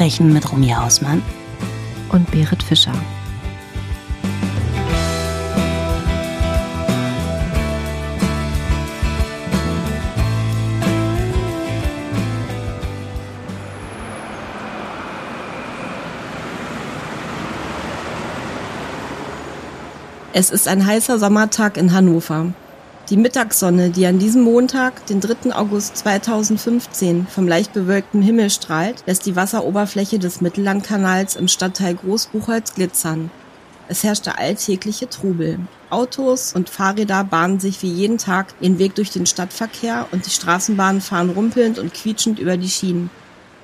Verbrechen mit Romy Hausmann und Berit Fischer. Es ist ein heißer Sommertag in Hannover. Die Mittagssonne, die an diesem Montag, den 3. August 2015, vom leicht bewölkten Himmel strahlt, lässt die Wasseroberfläche des Mittellandkanals im Stadtteil Großbuchholz glitzern. Es herrschte alltägliche Trubel. Autos und Fahrräder bahnen sich wie jeden Tag ihren Weg durch den Stadtverkehr und die Straßenbahnen fahren rumpelnd und quietschend über die Schienen.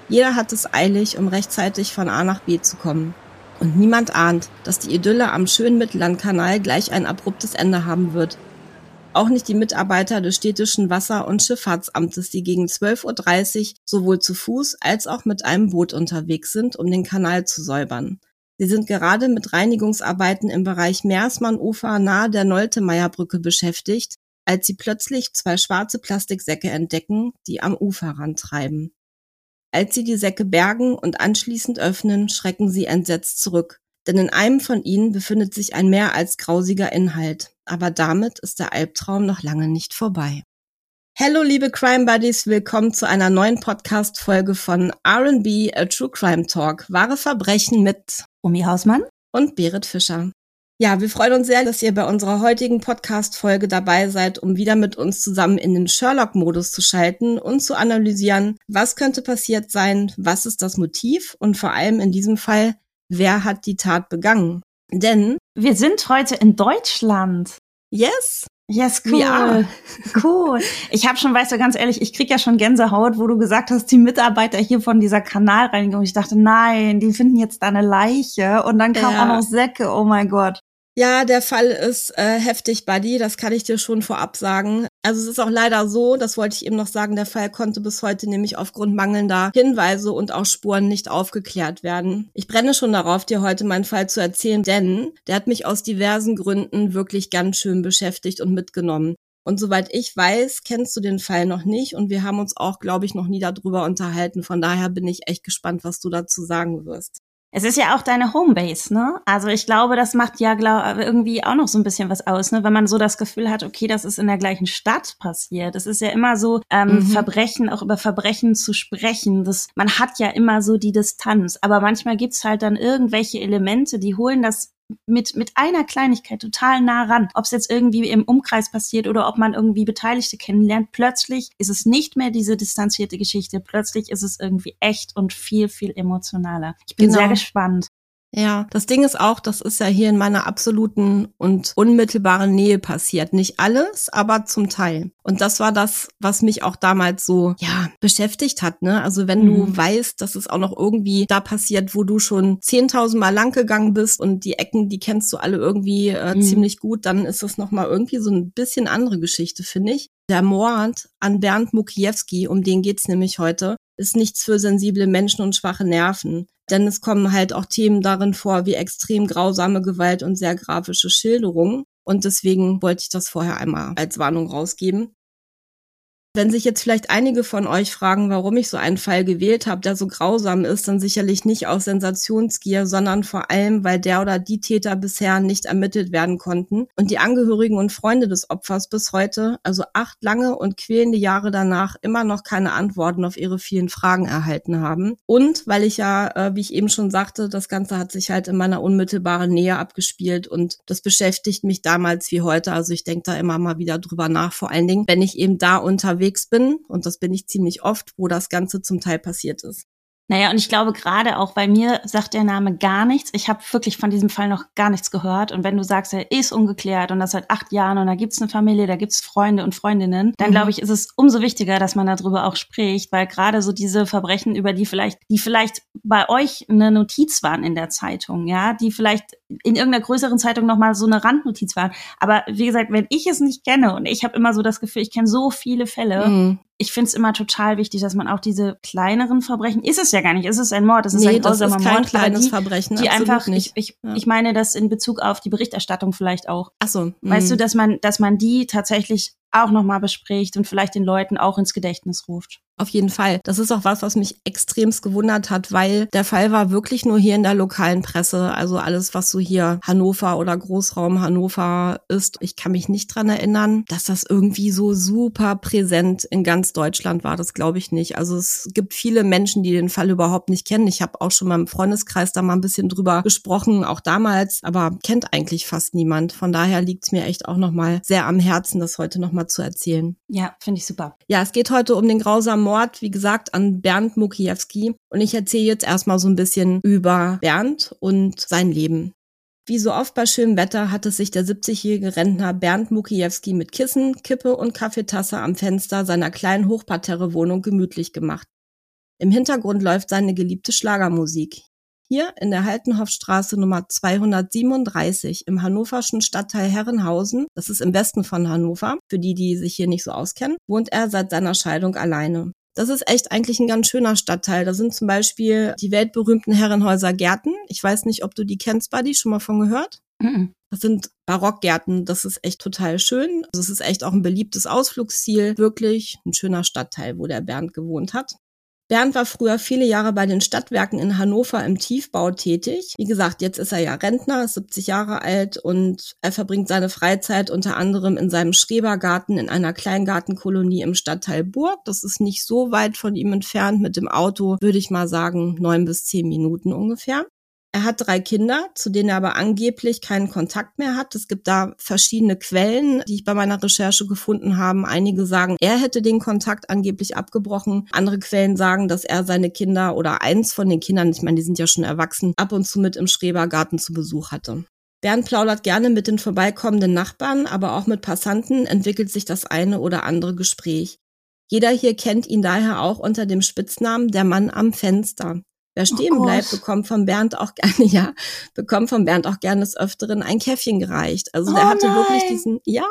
Jeder hat es eilig, um rechtzeitig von A nach B zu kommen. Und niemand ahnt, dass die Idylle am schönen Mittellandkanal gleich ein abruptes Ende haben wird. Auch nicht die Mitarbeiter des städtischen Wasser- und Schifffahrtsamtes, die gegen 12.30 Uhr sowohl zu Fuß als auch mit einem Boot unterwegs sind, um den Kanal zu säubern. Sie sind gerade mit Reinigungsarbeiten im Bereich Meersmann-Ufer nahe der Noltemeierbrücke beschäftigt, als sie plötzlich zwei schwarze Plastiksäcke entdecken, die am Uferrand treiben. Als sie die Säcke bergen und anschließend öffnen, schrecken sie entsetzt zurück, denn in einem von ihnen befindet sich ein mehr als grausiger Inhalt. Aber damit ist der Albtraum noch lange nicht vorbei. Hallo liebe Crime Buddies, willkommen zu einer neuen Podcast-Folge von R&B, A True Crime Talk. Wahre Verbrechen mit Romy Hausmann und Berit Fischer. Ja, wir freuen uns sehr, dass ihr bei unserer heutigen Podcast-Folge dabei seid, um wieder mit uns zusammen in den Sherlock-Modus zu schalten und zu analysieren, was könnte passiert sein, was ist das Motiv und vor allem in diesem Fall, wer hat die Tat begangen. Denn wir sind heute in Deutschland. Yes. Yes, cool. Ja. Cool. Ich habe schon, weißt du, ganz ehrlich, ich krieg ja schon Gänsehaut, wo du gesagt hast, die Mitarbeiter hier von dieser Kanalreinigung. Ich dachte, nein, die finden jetzt da eine Leiche. Und dann kam ja. auch noch Säcke. Oh mein Gott. Ja, der Fall ist äh, heftig, Buddy. Das kann ich dir schon vorab sagen. Also es ist auch leider so, das wollte ich eben noch sagen, der Fall konnte bis heute nämlich aufgrund mangelnder Hinweise und auch Spuren nicht aufgeklärt werden. Ich brenne schon darauf, dir heute meinen Fall zu erzählen, denn der hat mich aus diversen Gründen wirklich ganz schön beschäftigt und mitgenommen. Und soweit ich weiß, kennst du den Fall noch nicht und wir haben uns auch, glaube ich, noch nie darüber unterhalten. Von daher bin ich echt gespannt, was du dazu sagen wirst. Es ist ja auch deine Homebase, ne? Also ich glaube, das macht ja glaub, irgendwie auch noch so ein bisschen was aus, ne? Wenn man so das Gefühl hat, okay, das ist in der gleichen Stadt passiert. Es ist ja immer so, ähm, mhm. Verbrechen, auch über Verbrechen zu sprechen. Das, man hat ja immer so die Distanz. Aber manchmal gibt's halt dann irgendwelche Elemente, die holen das mit, mit einer Kleinigkeit total nah ran. Ob es jetzt irgendwie im Umkreis passiert oder ob man irgendwie Beteiligte kennenlernt, plötzlich ist es nicht mehr diese distanzierte Geschichte. Plötzlich ist es irgendwie echt und viel, viel emotionaler. Ich bin genau. sehr gespannt. Ja, das Ding ist auch, das ist ja hier in meiner absoluten und unmittelbaren Nähe passiert. Nicht alles, aber zum Teil. Und das war das, was mich auch damals so, ja, beschäftigt hat, ne? Also wenn mhm. du weißt, dass es auch noch irgendwie da passiert, wo du schon 10.000 Mal lang gegangen bist und die Ecken, die kennst du alle irgendwie äh, mhm. ziemlich gut, dann ist das nochmal irgendwie so ein bisschen andere Geschichte, finde ich. Der Mord an Bernd Mukiewski, um den geht's nämlich heute, ist nichts für sensible Menschen und schwache Nerven. Denn es kommen halt auch Themen darin vor wie extrem grausame Gewalt und sehr grafische Schilderungen. Und deswegen wollte ich das vorher einmal als Warnung rausgeben. Wenn sich jetzt vielleicht einige von euch fragen, warum ich so einen Fall gewählt habe, der so grausam ist, dann sicherlich nicht aus Sensationsgier, sondern vor allem, weil der oder die Täter bisher nicht ermittelt werden konnten und die Angehörigen und Freunde des Opfers bis heute, also acht lange und quälende Jahre danach, immer noch keine Antworten auf ihre vielen Fragen erhalten haben. Und weil ich ja, äh, wie ich eben schon sagte, das Ganze hat sich halt in meiner unmittelbaren Nähe abgespielt und das beschäftigt mich damals wie heute. Also ich denke da immer mal wieder drüber nach, vor allen Dingen, wenn ich eben da unterwegs unterwegs bin, und das bin ich ziemlich oft, wo das Ganze zum Teil passiert ist. Naja, und ich glaube gerade auch bei mir sagt der Name gar nichts. Ich habe wirklich von diesem Fall noch gar nichts gehört. Und wenn du sagst, er ist ungeklärt und das seit acht Jahren und da gibt's eine Familie, da gibt's Freunde und Freundinnen, dann mhm. glaube ich, ist es umso wichtiger, dass man darüber auch spricht, weil gerade so diese Verbrechen, über die vielleicht, die vielleicht bei euch eine Notiz waren in der Zeitung, ja, die vielleicht in irgendeiner größeren Zeitung nochmal so eine Randnotiz waren. Aber wie gesagt, wenn ich es nicht kenne und ich habe immer so das Gefühl, ich kenne so viele Fälle, mhm ich finde es immer total wichtig, dass man auch diese kleineren Verbrechen, ist es ja gar nicht, ist es ein Mord, es ist nee, ein grausamer Mord. Kein kleines die, Verbrechen, die einfach, nicht. Ich, ich, ja. ich meine das in Bezug auf die Berichterstattung vielleicht auch. Ach so. Weißt du, mhm. dass man, dass man die tatsächlich auch nochmal bespricht und vielleicht den Leuten auch ins Gedächtnis ruft. Auf jeden Fall. Das ist auch was, was mich extremst gewundert hat, weil der Fall war wirklich nur hier in der lokalen Presse. Also alles, was so hier Hannover oder Großraum Hannover ist. Ich kann mich nicht dran erinnern, dass das irgendwie so super präsent in ganz Deutschland war. Das glaube ich nicht. Also es gibt viele Menschen, die den Fall überhaupt nicht kennen. Ich habe auch schon mal im Freundeskreis da mal ein bisschen drüber gesprochen, auch damals, aber kennt eigentlich fast niemand. Von daher liegt es mir echt auch nochmal sehr am Herzen, das heute nochmal zu erzählen. Ja, finde ich super. Ja, es geht heute um den grausamen Mord, wie gesagt, an Bernd Mukiewski. Und ich erzähle jetzt erstmal so ein bisschen über Bernd und sein Leben. Wie so oft bei schönem Wetter hatte sich der 70-jährige Rentner Bernd Mukiewski mit Kissen, Kippe und Kaffeetasse am Fenster seiner kleinen Hochparterre-Wohnung gemütlich gemacht. Im Hintergrund läuft seine geliebte Schlagermusik. Hier in der Haltenhoffstraße Nummer 237 im hannoverschen Stadtteil Herrenhausen, das ist im Westen von Hannover, für die, die sich hier nicht so auskennen, wohnt er seit seiner Scheidung alleine. Das ist echt eigentlich ein ganz schöner Stadtteil. Da sind zum Beispiel die weltberühmten Herrenhäuser Gärten. Ich weiß nicht, ob du die kennst, Buddy, schon mal von gehört? Mhm. Das sind Barockgärten. Das ist echt total schön. Also es ist echt auch ein beliebtes Ausflugsziel. Wirklich ein schöner Stadtteil, wo der Bernd gewohnt hat. Bernd war früher viele Jahre bei den Stadtwerken in Hannover im Tiefbau tätig. Wie gesagt, jetzt ist er ja Rentner, ist 70 Jahre alt und er verbringt seine Freizeit unter anderem in seinem Schrebergarten in einer Kleingartenkolonie im Stadtteil Burg. Das ist nicht so weit von ihm entfernt. Mit dem Auto würde ich mal sagen neun bis zehn Minuten ungefähr. Er hat drei Kinder, zu denen er aber angeblich keinen Kontakt mehr hat. Es gibt da verschiedene Quellen, die ich bei meiner Recherche gefunden habe. Einige sagen, er hätte den Kontakt angeblich abgebrochen. Andere Quellen sagen, dass er seine Kinder oder eins von den Kindern, ich meine, die sind ja schon erwachsen, ab und zu mit im Schrebergarten zu Besuch hatte. Bernd plaudert gerne mit den vorbeikommenden Nachbarn, aber auch mit Passanten entwickelt sich das eine oder andere Gespräch. Jeder hier kennt ihn daher auch unter dem Spitznamen der Mann am Fenster. Wer oh stehen oh bleibt, bekommt von Bernd auch gerne, ja, bekommt von Bernd auch gerne des Öfteren ein Käffchen gereicht. Also der oh hatte nein. wirklich diesen, ja.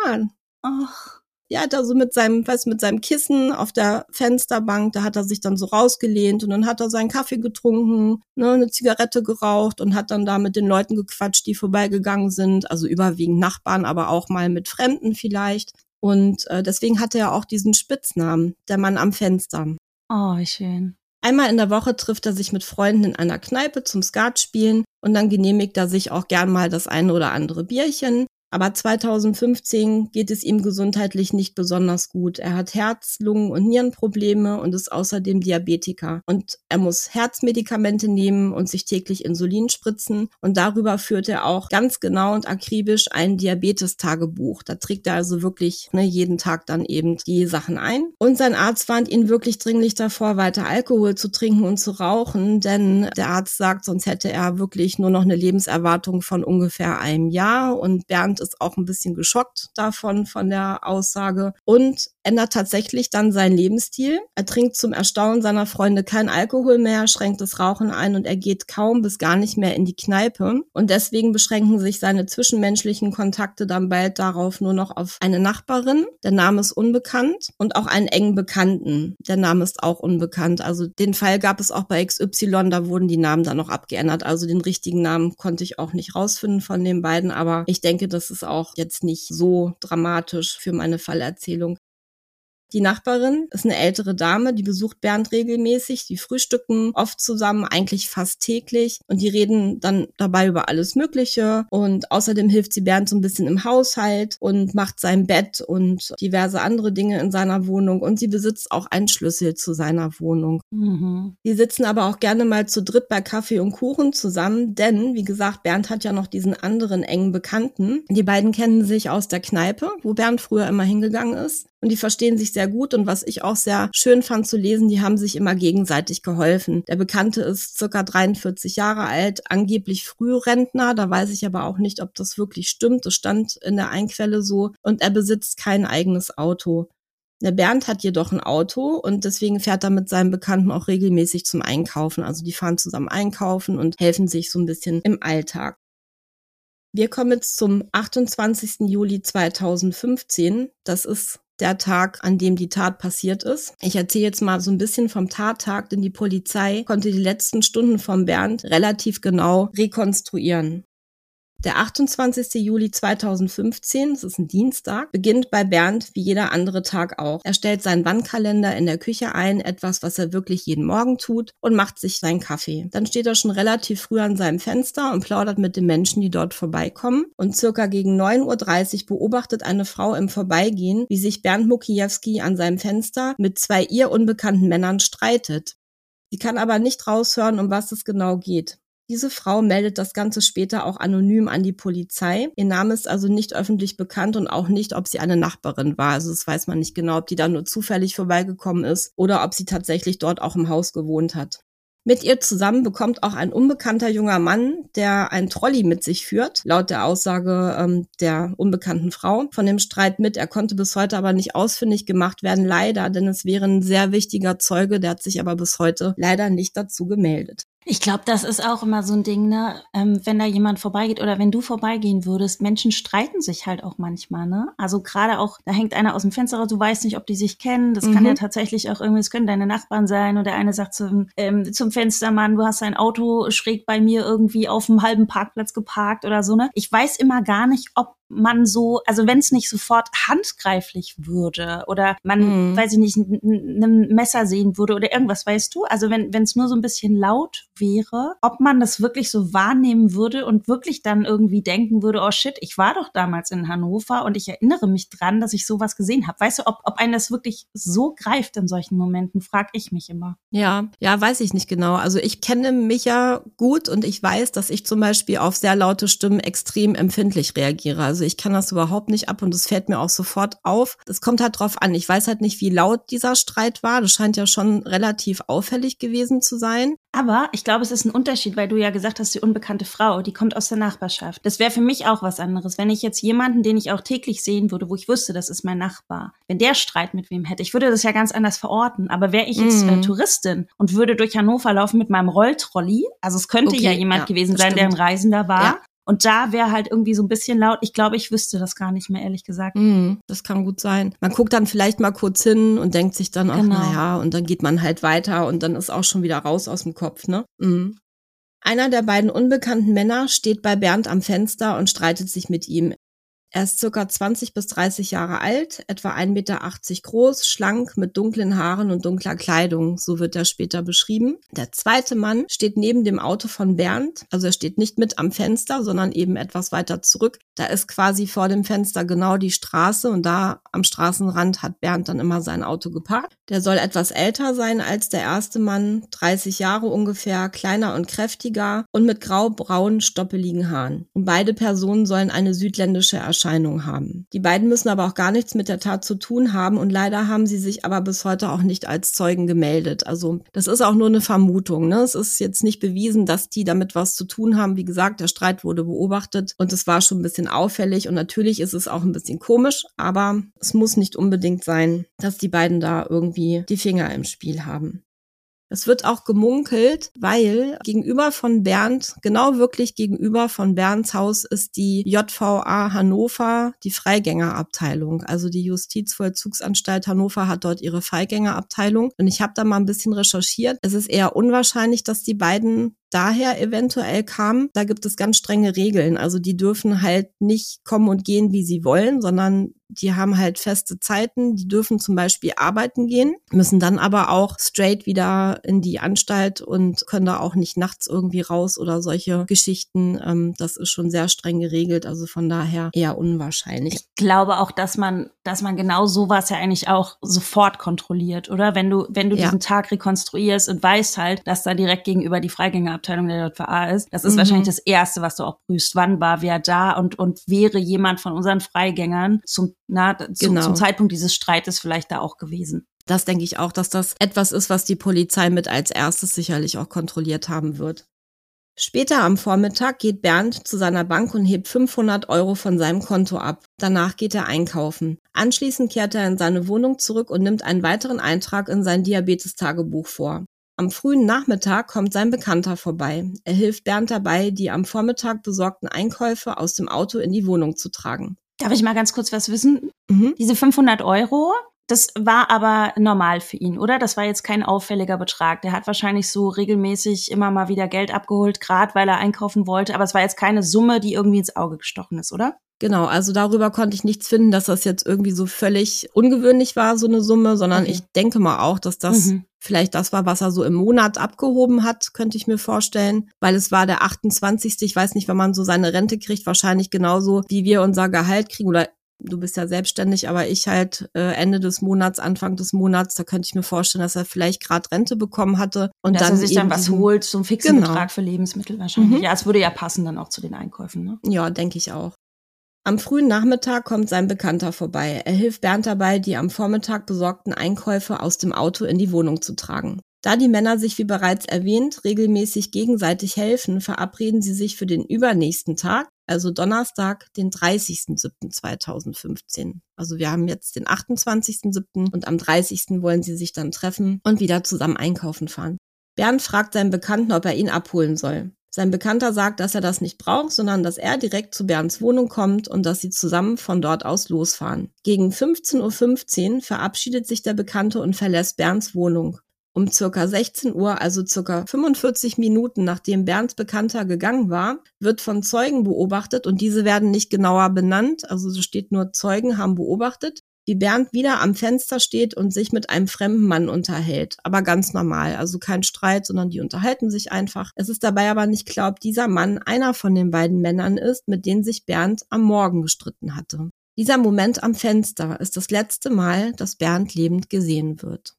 Ach. Ja, hat er so mit seinem, weiß, mit seinem Kissen auf der Fensterbank, da hat er sich dann so rausgelehnt und dann hat er seinen Kaffee getrunken, ne, eine Zigarette geraucht und hat dann da mit den Leuten gequatscht, die vorbeigegangen sind, also überwiegend Nachbarn, aber auch mal mit Fremden vielleicht. Und äh, deswegen hatte er auch diesen Spitznamen, der Mann am Fenster. Oh, wie schön. Einmal in der Woche trifft er sich mit Freunden in einer Kneipe zum Skat spielen und dann genehmigt er sich auch gern mal das eine oder andere Bierchen. Aber 2015 geht es ihm gesundheitlich nicht besonders gut. Er hat Herz-, Lungen- und Nierenprobleme und ist außerdem Diabetiker. Und er muss Herzmedikamente nehmen und sich täglich Insulin spritzen. Und darüber führt er auch ganz genau und akribisch ein Diabetestagebuch. Da trägt er also wirklich ne, jeden Tag dann eben die Sachen ein. Und sein Arzt warnt ihn wirklich dringlich davor, weiter Alkohol zu trinken und zu rauchen, denn der Arzt sagt, sonst hätte er wirklich nur noch eine Lebenserwartung von ungefähr einem Jahr. Und Bernd ist auch ein bisschen geschockt davon, von der Aussage. Und ändert tatsächlich dann seinen Lebensstil. Er trinkt zum Erstaunen seiner Freunde kein Alkohol mehr, schränkt das Rauchen ein und er geht kaum bis gar nicht mehr in die Kneipe. Und deswegen beschränken sich seine zwischenmenschlichen Kontakte dann bald darauf nur noch auf eine Nachbarin, der Name ist unbekannt, und auch einen engen Bekannten, der Name ist auch unbekannt. Also den Fall gab es auch bei XY, da wurden die Namen dann noch abgeändert. Also den richtigen Namen konnte ich auch nicht rausfinden von den beiden, aber ich denke, das ist auch jetzt nicht so dramatisch für meine Fallerzählung. Die Nachbarin ist eine ältere Dame, die besucht Bernd regelmäßig, die frühstücken oft zusammen, eigentlich fast täglich und die reden dann dabei über alles Mögliche und außerdem hilft sie Bernd so ein bisschen im Haushalt und macht sein Bett und diverse andere Dinge in seiner Wohnung und sie besitzt auch einen Schlüssel zu seiner Wohnung. Mhm. Die sitzen aber auch gerne mal zu dritt bei Kaffee und Kuchen zusammen, denn wie gesagt, Bernd hat ja noch diesen anderen engen Bekannten. Die beiden kennen sich aus der Kneipe, wo Bernd früher immer hingegangen ist und die verstehen sich sehr gut. Und was ich auch sehr schön fand zu lesen, die haben sich immer gegenseitig geholfen. Der Bekannte ist circa 43 Jahre alt, angeblich Frührentner. Da weiß ich aber auch nicht, ob das wirklich stimmt. Das stand in der Einquelle so. Und er besitzt kein eigenes Auto. Der Bernd hat jedoch ein Auto und deswegen fährt er mit seinem Bekannten auch regelmäßig zum Einkaufen. Also die fahren zusammen einkaufen und helfen sich so ein bisschen im Alltag. Wir kommen jetzt zum 28. Juli 2015. Das ist der Tag, an dem die Tat passiert ist. Ich erzähle jetzt mal so ein bisschen vom Tattag, denn die Polizei konnte die letzten Stunden von Bernd relativ genau rekonstruieren. Der 28. Juli 2015, das ist ein Dienstag, beginnt bei Bernd wie jeder andere Tag auch. Er stellt seinen Wandkalender in der Küche ein, etwas, was er wirklich jeden Morgen tut, und macht sich seinen Kaffee. Dann steht er schon relativ früh an seinem Fenster und plaudert mit den Menschen, die dort vorbeikommen. Und circa gegen 9.30 Uhr beobachtet eine Frau im Vorbeigehen, wie sich Bernd Mukiewski an seinem Fenster mit zwei ihr unbekannten Männern streitet. Sie kann aber nicht raushören, um was es genau geht. Diese Frau meldet das Ganze später auch anonym an die Polizei. Ihr Name ist also nicht öffentlich bekannt und auch nicht, ob sie eine Nachbarin war. Also das weiß man nicht genau, ob die da nur zufällig vorbeigekommen ist oder ob sie tatsächlich dort auch im Haus gewohnt hat. Mit ihr zusammen bekommt auch ein unbekannter junger Mann, der ein Trolley mit sich führt, laut der Aussage ähm, der unbekannten Frau, von dem Streit mit. Er konnte bis heute aber nicht ausfindig gemacht werden, leider, denn es wäre ein sehr wichtiger Zeuge, der hat sich aber bis heute leider nicht dazu gemeldet. Ich glaube, das ist auch immer so ein Ding, ne? Ähm, wenn da jemand vorbeigeht oder wenn du vorbeigehen würdest, Menschen streiten sich halt auch manchmal, ne? Also gerade auch, da hängt einer aus dem Fenster raus, du weißt nicht, ob die sich kennen. Das mhm. kann ja tatsächlich auch irgendwie, es können deine Nachbarn sein und der eine sagt zum, ähm, zum Fenstermann, du hast dein Auto schräg bei mir irgendwie auf einem halben Parkplatz geparkt oder so, ne? Ich weiß immer gar nicht, ob man so, also wenn es nicht sofort handgreiflich würde oder man, mhm. weiß ich nicht, ein Messer sehen würde oder irgendwas, weißt du? Also wenn es nur so ein bisschen laut wäre, ob man das wirklich so wahrnehmen würde und wirklich dann irgendwie denken würde, oh shit, ich war doch damals in Hannover und ich erinnere mich dran, dass ich sowas gesehen habe. Weißt du, ob, ob einen das wirklich so greift in solchen Momenten, frage ich mich immer. Ja, ja, weiß ich nicht genau. Also ich kenne mich ja gut und ich weiß, dass ich zum Beispiel auf sehr laute Stimmen extrem empfindlich reagiere. Also ich kann das überhaupt nicht ab und es fällt mir auch sofort auf. Es kommt halt drauf an. Ich weiß halt nicht, wie laut dieser Streit war. Das scheint ja schon relativ auffällig gewesen zu sein. Aber ich glaube, es ist ein Unterschied, weil du ja gesagt hast, die unbekannte Frau, die kommt aus der Nachbarschaft. Das wäre für mich auch was anderes. Wenn ich jetzt jemanden, den ich auch täglich sehen würde, wo ich wüsste, das ist mein Nachbar, wenn der Streit mit wem hätte, ich würde das ja ganz anders verorten. Aber wäre ich jetzt äh, mhm. Touristin und würde durch Hannover laufen mit meinem Rolltrolley, also es könnte okay, ja jemand ja, gewesen sein, stimmt. der ein Reisender war, ja. Und da wäre halt irgendwie so ein bisschen laut. Ich glaube, ich wüsste das gar nicht mehr, ehrlich gesagt. Mm, das kann gut sein. Man guckt dann vielleicht mal kurz hin und denkt sich dann, ach, genau. naja, und dann geht man halt weiter und dann ist auch schon wieder raus aus dem Kopf, ne? Mm. Einer der beiden unbekannten Männer steht bei Bernd am Fenster und streitet sich mit ihm. Er ist circa 20 bis 30 Jahre alt, etwa 1,80 Meter groß, schlank, mit dunklen Haaren und dunkler Kleidung, so wird er später beschrieben. Der zweite Mann steht neben dem Auto von Bernd, also er steht nicht mit am Fenster, sondern eben etwas weiter zurück. Da ist quasi vor dem Fenster genau die Straße und da am Straßenrand hat Bernd dann immer sein Auto geparkt. Der soll etwas älter sein als der erste Mann, 30 Jahre ungefähr, kleiner und kräftiger und mit grau-braunen, stoppeligen Haaren. Und beide Personen sollen eine südländische Erscheinung Erscheinung haben. Die beiden müssen aber auch gar nichts mit der Tat zu tun haben und leider haben sie sich aber bis heute auch nicht als Zeugen gemeldet. Also das ist auch nur eine Vermutung. Ne? Es ist jetzt nicht bewiesen, dass die damit was zu tun haben. Wie gesagt, der Streit wurde beobachtet und es war schon ein bisschen auffällig und natürlich ist es auch ein bisschen komisch, aber es muss nicht unbedingt sein, dass die beiden da irgendwie die Finger im Spiel haben. Es wird auch gemunkelt, weil gegenüber von Bernd, genau wirklich gegenüber von Bernds Haus ist die JVA Hannover, die Freigängerabteilung. Also die Justizvollzugsanstalt Hannover hat dort ihre Freigängerabteilung. Und ich habe da mal ein bisschen recherchiert. Es ist eher unwahrscheinlich, dass die beiden daher eventuell kam. Da gibt es ganz strenge Regeln. Also die dürfen halt nicht kommen und gehen, wie sie wollen, sondern die haben halt feste Zeiten, die dürfen zum Beispiel arbeiten gehen, müssen dann aber auch straight wieder in die Anstalt und können da auch nicht nachts irgendwie raus oder solche Geschichten. Ähm, das ist schon sehr streng geregelt, also von daher eher unwahrscheinlich. Ich glaube auch, dass man, dass man genau sowas ja eigentlich auch sofort kontrolliert, oder? Wenn du, wenn du ja. diesen Tag rekonstruierst und weißt halt, dass da direkt gegenüber die Freigängerabteilung der JVA ist, das ist mhm. wahrscheinlich das Erste, was du auch prüfst. Wann war wer da und, und wäre jemand von unseren Freigängern zum na, zu, genau. zum Zeitpunkt dieses Streites vielleicht da auch gewesen. Das denke ich auch, dass das etwas ist, was die Polizei mit als erstes sicherlich auch kontrolliert haben wird. Später am Vormittag geht Bernd zu seiner Bank und hebt 500 Euro von seinem Konto ab. Danach geht er einkaufen. Anschließend kehrt er in seine Wohnung zurück und nimmt einen weiteren Eintrag in sein Diabetes-Tagebuch vor. Am frühen Nachmittag kommt sein Bekannter vorbei. Er hilft Bernd dabei, die am Vormittag besorgten Einkäufe aus dem Auto in die Wohnung zu tragen. Darf ich mal ganz kurz was wissen? Mhm. Diese 500 Euro, Das war aber normal für ihn, oder? Das war jetzt kein auffälliger Betrag. Der hat wahrscheinlich so regelmäßig immer mal wieder Geld abgeholt, gerade weil er einkaufen wollte. Aber es war jetzt keine Summe, die irgendwie ins Auge gestochen ist, oder? Genau, also darüber konnte ich nichts finden, dass das jetzt irgendwie so völlig ungewöhnlich war, so eine Summe, sondern Okay. ich denke mal auch, dass das Mhm. vielleicht das war, was er so im Monat abgehoben hat, könnte ich mir vorstellen, weil es war der 28. Ich weiß nicht, wenn man so seine Rente kriegt, wahrscheinlich genauso, wie wir unser Gehalt kriegen oder Du bist ja selbstständig, aber ich halt äh, Ende des Monats, Anfang des Monats, da könnte ich mir vorstellen, dass er vielleicht gerade Rente bekommen hatte und Dass dann er sich dann was holt, so einen fixen Genau. Betrag für Lebensmittel wahrscheinlich. Mhm. Ja, es würde ja passen dann auch zu den Einkäufen, ne? Ja, denke ich auch. Am frühen Nachmittag kommt sein Bekannter vorbei. Er hilft Bernd dabei, die am Vormittag besorgten Einkäufe aus dem Auto in die Wohnung zu tragen. Da die Männer sich wie bereits erwähnt regelmäßig gegenseitig helfen, verabreden sie sich für den übernächsten Tag, also Donnerstag, den 30.07.2015. Also wir haben jetzt den 28.07. und am 30. wollen sie sich dann treffen und wieder zusammen einkaufen fahren. Bernd fragt seinen Bekannten, ob er ihn abholen soll. Sein Bekannter sagt, dass er das nicht braucht, sondern dass er direkt zu Bernds Wohnung kommt und dass sie zusammen von dort aus losfahren. Gegen 15.15 Uhr verabschiedet sich der Bekannte und verlässt Bernds Wohnung. Um circa 16 Uhr, also circa 45 Minuten nachdem Bernds Bekannter gegangen war, wird von Zeugen beobachtet und diese werden nicht genauer benannt, also so steht nur Zeugen haben beobachtet, wie Bernd wieder am Fenster steht und sich mit einem fremden Mann unterhält. Aber ganz normal, also kein Streit, sondern die unterhalten sich einfach. Es ist dabei aber nicht klar, ob dieser Mann einer von den beiden Männern ist, mit denen sich Bernd am Morgen gestritten hatte. Dieser Moment am Fenster ist das letzte Mal, dass Bernd lebend gesehen wird.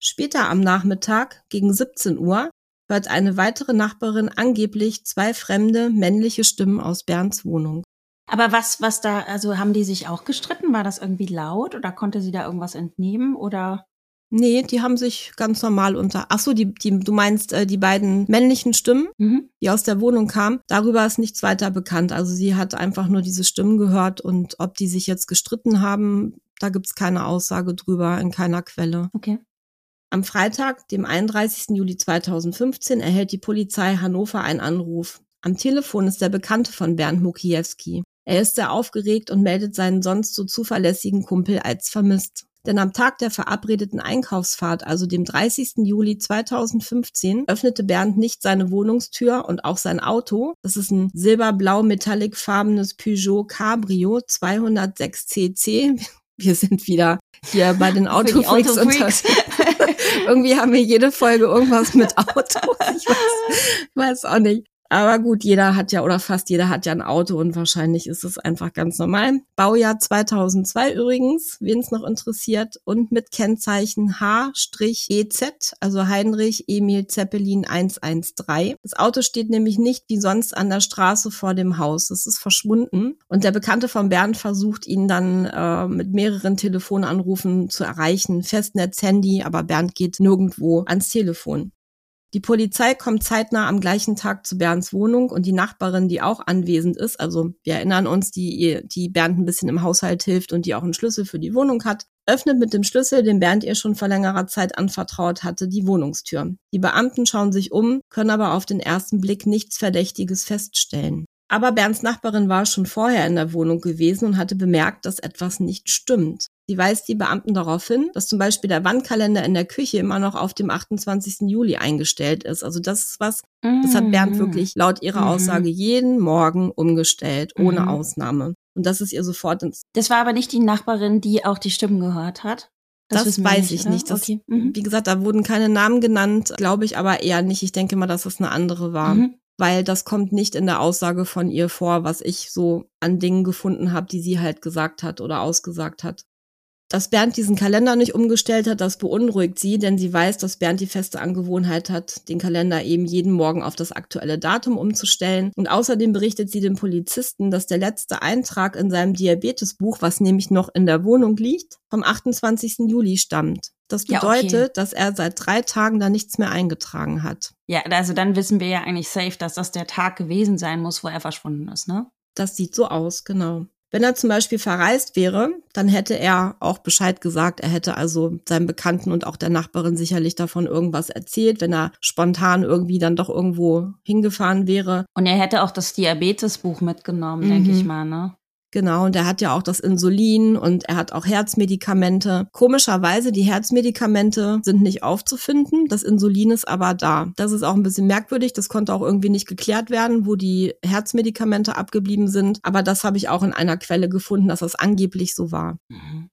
Später am Nachmittag, gegen 17 Uhr, hört eine weitere Nachbarin angeblich zwei fremde männliche Stimmen aus Bernds Wohnung. Aber was, was da, also haben die sich auch gestritten? War das irgendwie laut oder konnte sie da irgendwas entnehmen oder? Nee, die haben sich ganz normal unter. Ach so, die, die, du meinst äh, die beiden männlichen Stimmen, Mhm. die aus der Wohnung kamen. Darüber ist nichts weiter bekannt. Also sie hat einfach nur diese Stimmen gehört und ob die sich jetzt gestritten haben, da gibt's keine Aussage drüber in keiner Quelle. Okay. Am Freitag, dem 31. Juli 2015, erhält die Polizei Hannover einen Anruf. Am Telefon ist der Bekannte von Bernd Mukiewski. Er ist sehr aufgeregt und meldet seinen sonst so zuverlässigen Kumpel als vermisst. Denn am Tag der verabredeten Einkaufsfahrt, also dem 30. Juli 2015, öffnete Bernd nicht seine Wohnungstür und auch sein Auto. Das ist ein silberblau metallicfarbenes Peugeot Cabrio 206 CC. Wir sind wieder hier bei den Autofreaks unter Autofreaks. irgendwie haben wir jede Folge irgendwas mit Autos. Ich weiß, ich weiß auch nicht. Aber gut, jeder hat ja oder fast jeder hat ja ein Auto und wahrscheinlich ist es einfach ganz normal. Baujahr 2002 übrigens, wen es noch interessiert und mit Kennzeichen H-EZ, also Heinrich Emil Zeppelin 113. Das Auto steht nämlich nicht wie sonst an der Straße vor dem Haus. Es ist verschwunden und der Bekannte von Bernd versucht ihn dann äh, mit mehreren Telefonanrufen zu erreichen, Festnetz, Handy, aber Bernd geht nirgendwo ans Telefon. Die Polizei kommt zeitnah am gleichen Tag zu Bernds Wohnung und die Nachbarin, die auch anwesend ist, also wir erinnern uns, die, die Bernd ein bisschen im Haushalt hilft und die auch einen Schlüssel für die Wohnung hat, öffnet mit dem Schlüssel, den Bernd ihr schon vor längerer Zeit anvertraut hatte, die Wohnungstür. Die Beamten schauen sich um, können aber auf den ersten Blick nichts Verdächtiges feststellen. Aber Bernds Nachbarin war schon vorher in der Wohnung gewesen und hatte bemerkt, dass etwas nicht stimmt. Sie weist die Beamten darauf hin, dass zum Beispiel der Wandkalender in der Küche immer noch auf dem 28. Juli eingestellt ist. Also das ist was, das hat Bernd Mhm. wirklich laut ihrer Mhm. Aussage jeden Morgen umgestellt, ohne Mhm. Ausnahme. Und das ist ihr sofort ins, Das war aber nicht die Nachbarin, die auch die Stimmen gehört hat. das, wir weiß ich nicht. Das, okay. Mhm. Wie gesagt, da wurden keine Namen genannt, glaube ich aber eher nicht. Ich denke mal, dass das eine andere war. Mhm. weil das kommt nicht in der Aussage von ihr vor, was ich so an Dingen gefunden habe, die sie halt gesagt hat oder ausgesagt hat. Dass Bernd diesen Kalender nicht umgestellt hat, das beunruhigt sie, denn sie weiß, dass Bernd die feste Angewohnheit hat, den Kalender eben jeden Morgen auf das aktuelle Datum umzustellen. Und außerdem berichtet sie dem Polizisten, dass der letzte Eintrag in seinem Diabetesbuch, was nämlich noch in der Wohnung liegt, vom 28. Juli stammt. Das Ja, okay. bedeutet, dass er seit drei Tagen da nichts mehr eingetragen hat. Ja, also dann wissen wir ja eigentlich safe, dass das der Tag gewesen sein muss, wo er verschwunden ist, ne? Das sieht so aus, genau. Wenn er zum Beispiel verreist wäre, dann hätte er auch Bescheid gesagt. Er hätte also seinem Bekannten und auch der Nachbarin sicherlich davon irgendwas erzählt, wenn er spontan irgendwie dann doch irgendwo hingefahren wäre. Und er hätte auch das Diabetesbuch mitgenommen, Mhm. denke ich mal, ne? Genau, und er hat ja auch das Insulin und er hat auch Herzmedikamente. Komischerweise, die Herzmedikamente sind nicht aufzufinden, das Insulin ist aber da. Das ist auch ein bisschen merkwürdig, das konnte auch irgendwie nicht geklärt werden, wo die Herzmedikamente abgeblieben sind. Aber das habe ich auch in einer Quelle gefunden, dass das angeblich so war. Mhm.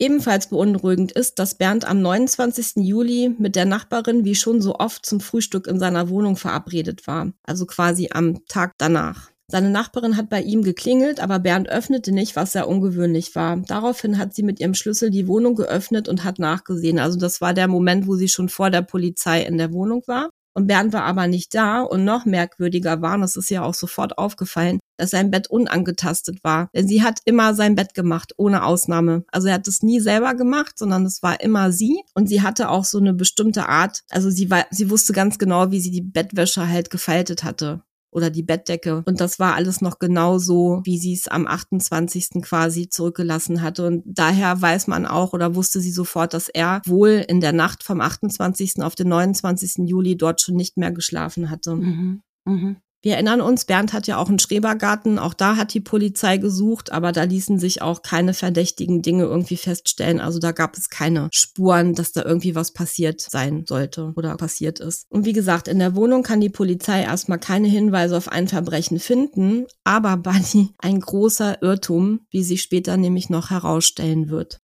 Ebenfalls beunruhigend ist, dass Bernd am 29. Juli mit der Nachbarin wie schon so oft zum Frühstück in seiner Wohnung verabredet war, also quasi am Tag danach. Seine Nachbarin hat bei ihm geklingelt, aber Bernd öffnete nicht, was sehr ungewöhnlich war. Daraufhin hat sie mit ihrem Schlüssel die Wohnung geöffnet und hat nachgesehen. Also das war der Moment, wo sie schon vor der Polizei in der Wohnung war. Und Bernd war aber nicht da und noch merkwürdiger war, und es ist ja auch sofort aufgefallen, dass sein Bett unangetastet war. Denn sie hat immer sein Bett gemacht, ohne Ausnahme. Also er hat es nie selber gemacht, sondern es war immer sie. Und sie hatte auch so eine bestimmte Art, also sie war, sie wusste ganz genau, wie sie die Bettwäsche halt gefaltet hatte oder die Bettdecke. Und das war alles noch genau so, wie sie es am 28. quasi zurückgelassen hatte. Und daher weiß man auch oder wusste sie sofort, dass er wohl in der Nacht vom 28. auf den 29. Juli dort schon nicht mehr geschlafen hatte. Mhm. Mhm. Wir erinnern uns, Bernd hat ja auch einen Schrebergarten, auch da hat die Polizei gesucht, aber da ließen sich auch keine verdächtigen Dinge irgendwie feststellen. Also da gab es keine Spuren, dass da irgendwie was passiert sein sollte oder passiert ist. Und wie gesagt, in der Wohnung kann die Polizei erstmal keine Hinweise auf ein Verbrechen finden, aber Bunny ein großer Irrtum, wie sich später nämlich noch herausstellen wird.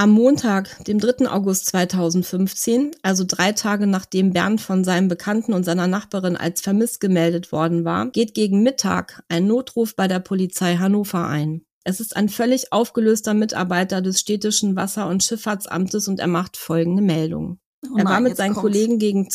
Am Montag, dem 3. August 2015, also drei Tage nachdem Bernd von seinem Bekannten und seiner Nachbarin als vermisst gemeldet worden war, geht gegen Mittag ein Notruf bei der Polizei Hannover ein. Es ist ein völlig aufgelöster Mitarbeiter des städtischen Wasser- und Schifffahrtsamtes und er macht folgende Meldung. Oh er war mit seinen kommt's. Kollegen gegen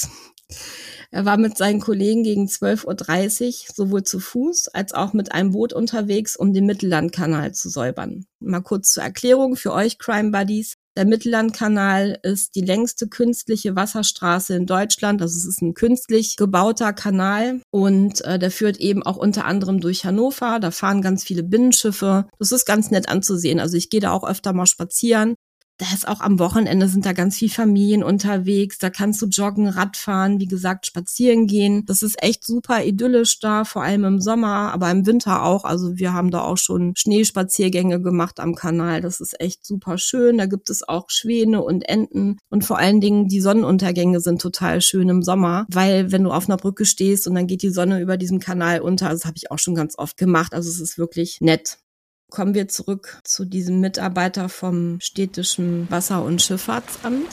er war mit seinen Kollegen gegen 12.30 Uhr sowohl zu Fuß als auch mit einem Boot unterwegs, um den Mittellandkanal zu säubern. Mal kurz zur Erklärung für euch Crime Buddies. Der Mittellandkanal ist die längste künstliche Wasserstraße in Deutschland. Also es ist ein künstlich gebauter Kanal und äh, der führt eben auch unter anderem durch Hannover. Da fahren ganz viele Binnenschiffe. Das ist ganz nett anzusehen. Also ich gehe da auch öfter mal spazieren da ist auch am Wochenende sind da ganz viel Familien unterwegs. Da kannst du joggen, Radfahren, wie gesagt, spazieren gehen. Das ist echt super idyllisch da, vor allem im Sommer, aber im Winter auch. Also wir haben da auch schon Schneespaziergänge gemacht am Kanal. Das ist echt super schön. Da gibt es auch Schwäne und Enten. Und vor allen Dingen die Sonnenuntergänge sind total schön im Sommer, weil wenn du auf einer Brücke stehst und dann geht die Sonne über diesem Kanal unter, das habe ich auch schon ganz oft gemacht. Also es ist wirklich nett. Kommen wir zurück zu diesem Mitarbeiter vom städtischen Wasser- und Schifffahrtsamt.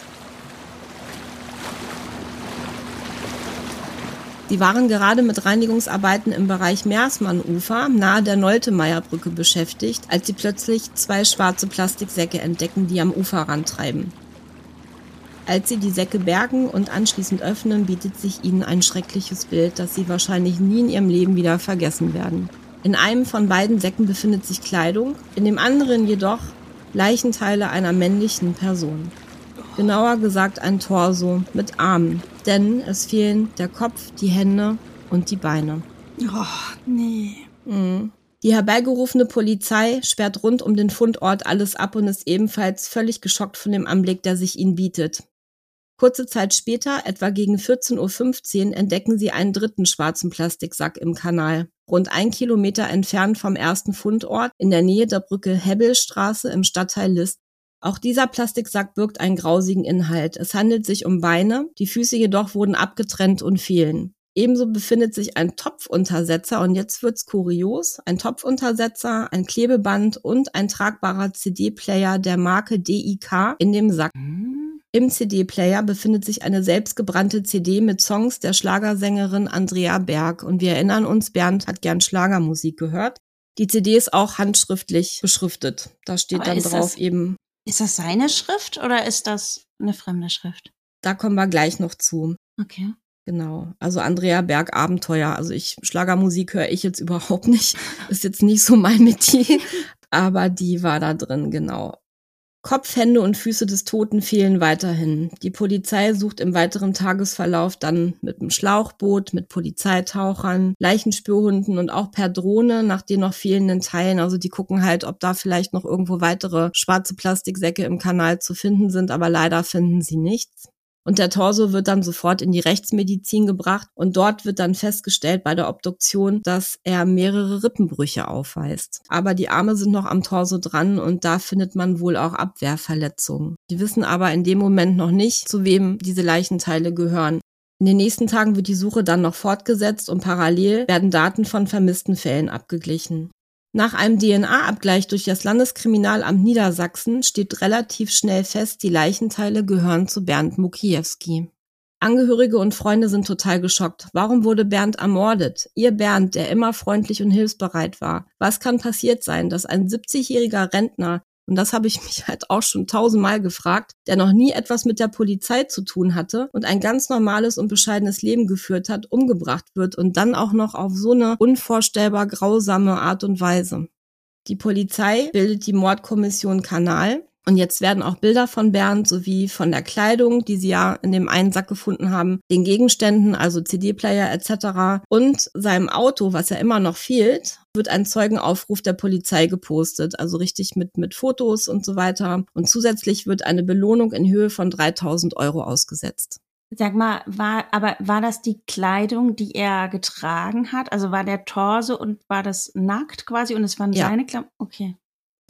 Sie waren gerade mit Reinigungsarbeiten im Bereich Meersmann-Ufer nahe der Noltemeierbrücke beschäftigt, als sie plötzlich zwei schwarze Plastiksäcke entdecken, die am Uferrand treiben. Als sie die Säcke bergen und anschließend öffnen, bietet sich ihnen ein schreckliches Bild, das sie wahrscheinlich nie in ihrem Leben wieder vergessen werden. In einem von beiden Säcken befindet sich Kleidung, in dem anderen jedoch Leichenteile einer männlichen Person. Genauer gesagt ein Torso mit Armen, denn es fehlen der Kopf, die Hände und die Beine. Oh, nee. Mhm. Die herbeigerufene Polizei sperrt rund um den Fundort alles ab und ist ebenfalls völlig geschockt von dem Anblick, der sich ihnen bietet. Kurze Zeit später, etwa gegen 14.15 Uhr, entdecken sie einen dritten schwarzen Plastiksack im Kanal. Rund ein Kilometer entfernt vom ersten Fundort, in der Nähe der Brücke Hebbelstraße im Stadtteil List. Auch dieser Plastiksack birgt einen grausigen Inhalt. Es handelt sich um Beine, die Füße jedoch wurden abgetrennt und fehlen. Ebenso befindet sich ein Topfuntersetzer und jetzt wird's kurios. Ein Topfuntersetzer, ein Klebeband und ein tragbarer CD-Player der Marke DIK in dem Sack. Mhm. Im CD-Player befindet sich eine selbstgebrannte CD mit Songs der Schlagersängerin Andrea Berg. Und wir erinnern uns, Bernd hat gern Schlagermusik gehört. Die CD ist auch handschriftlich beschriftet. Da steht Aber dann drauf das, eben. Ist das seine Schrift oder ist das eine fremde Schrift? Da kommen wir gleich noch zu. Okay. Genau. Also Andrea Berg Abenteuer. Also ich Schlagermusik höre ich jetzt überhaupt nicht. Ist jetzt nicht so mein Metier. Aber die war da drin, genau. Kopf, Hände und Füße des Toten fehlen weiterhin. Die Polizei sucht im weiteren Tagesverlauf dann mit einem Schlauchboot, mit Polizeitauchern, Leichenspürhunden und auch per Drohne nach den noch fehlenden Teilen. Also die gucken halt, ob da vielleicht noch irgendwo weitere schwarze Plastiksäcke im Kanal zu finden sind, aber leider finden sie nichts. Und der Torso wird dann sofort in die Rechtsmedizin gebracht und dort wird dann festgestellt bei der Obduktion, dass er mehrere Rippenbrüche aufweist. Aber die Arme sind noch am Torso dran und da findet man wohl auch Abwehrverletzungen. Die wissen aber in dem Moment noch nicht, zu wem diese Leichenteile gehören. In den nächsten Tagen wird die Suche dann noch fortgesetzt und parallel werden Daten von vermissten Fällen abgeglichen. Nach einem DNA-Abgleich durch das Landeskriminalamt Niedersachsen steht relativ schnell fest, die Leichenteile gehören zu Bernd Mukiewski. Angehörige und Freunde sind total geschockt. Warum wurde Bernd ermordet? Ihr Bernd, der immer freundlich und hilfsbereit war. Was kann passiert sein, dass ein 70-jähriger Rentner und das habe ich mich halt auch schon tausendmal gefragt, der noch nie etwas mit der Polizei zu tun hatte und ein ganz normales und bescheidenes Leben geführt hat, umgebracht wird und dann auch noch auf so eine unvorstellbar grausame Art und Weise. Die Polizei bildet die Mordkommission Kanal, und jetzt werden auch Bilder von Bernd sowie von der Kleidung, die sie ja in dem einen Sack gefunden haben, den Gegenständen, also CD-Player etc. und seinem Auto, was ja immer noch fehlt, wird ein Zeugenaufruf der Polizei gepostet, also richtig mit, mit Fotos und so weiter. Und zusätzlich wird eine Belohnung in Höhe von 3000 Euro ausgesetzt. Sag mal, war, aber war das die Kleidung, die er getragen hat? Also war der Torso und war das nackt quasi und es waren ja. seine Klamotten? Okay.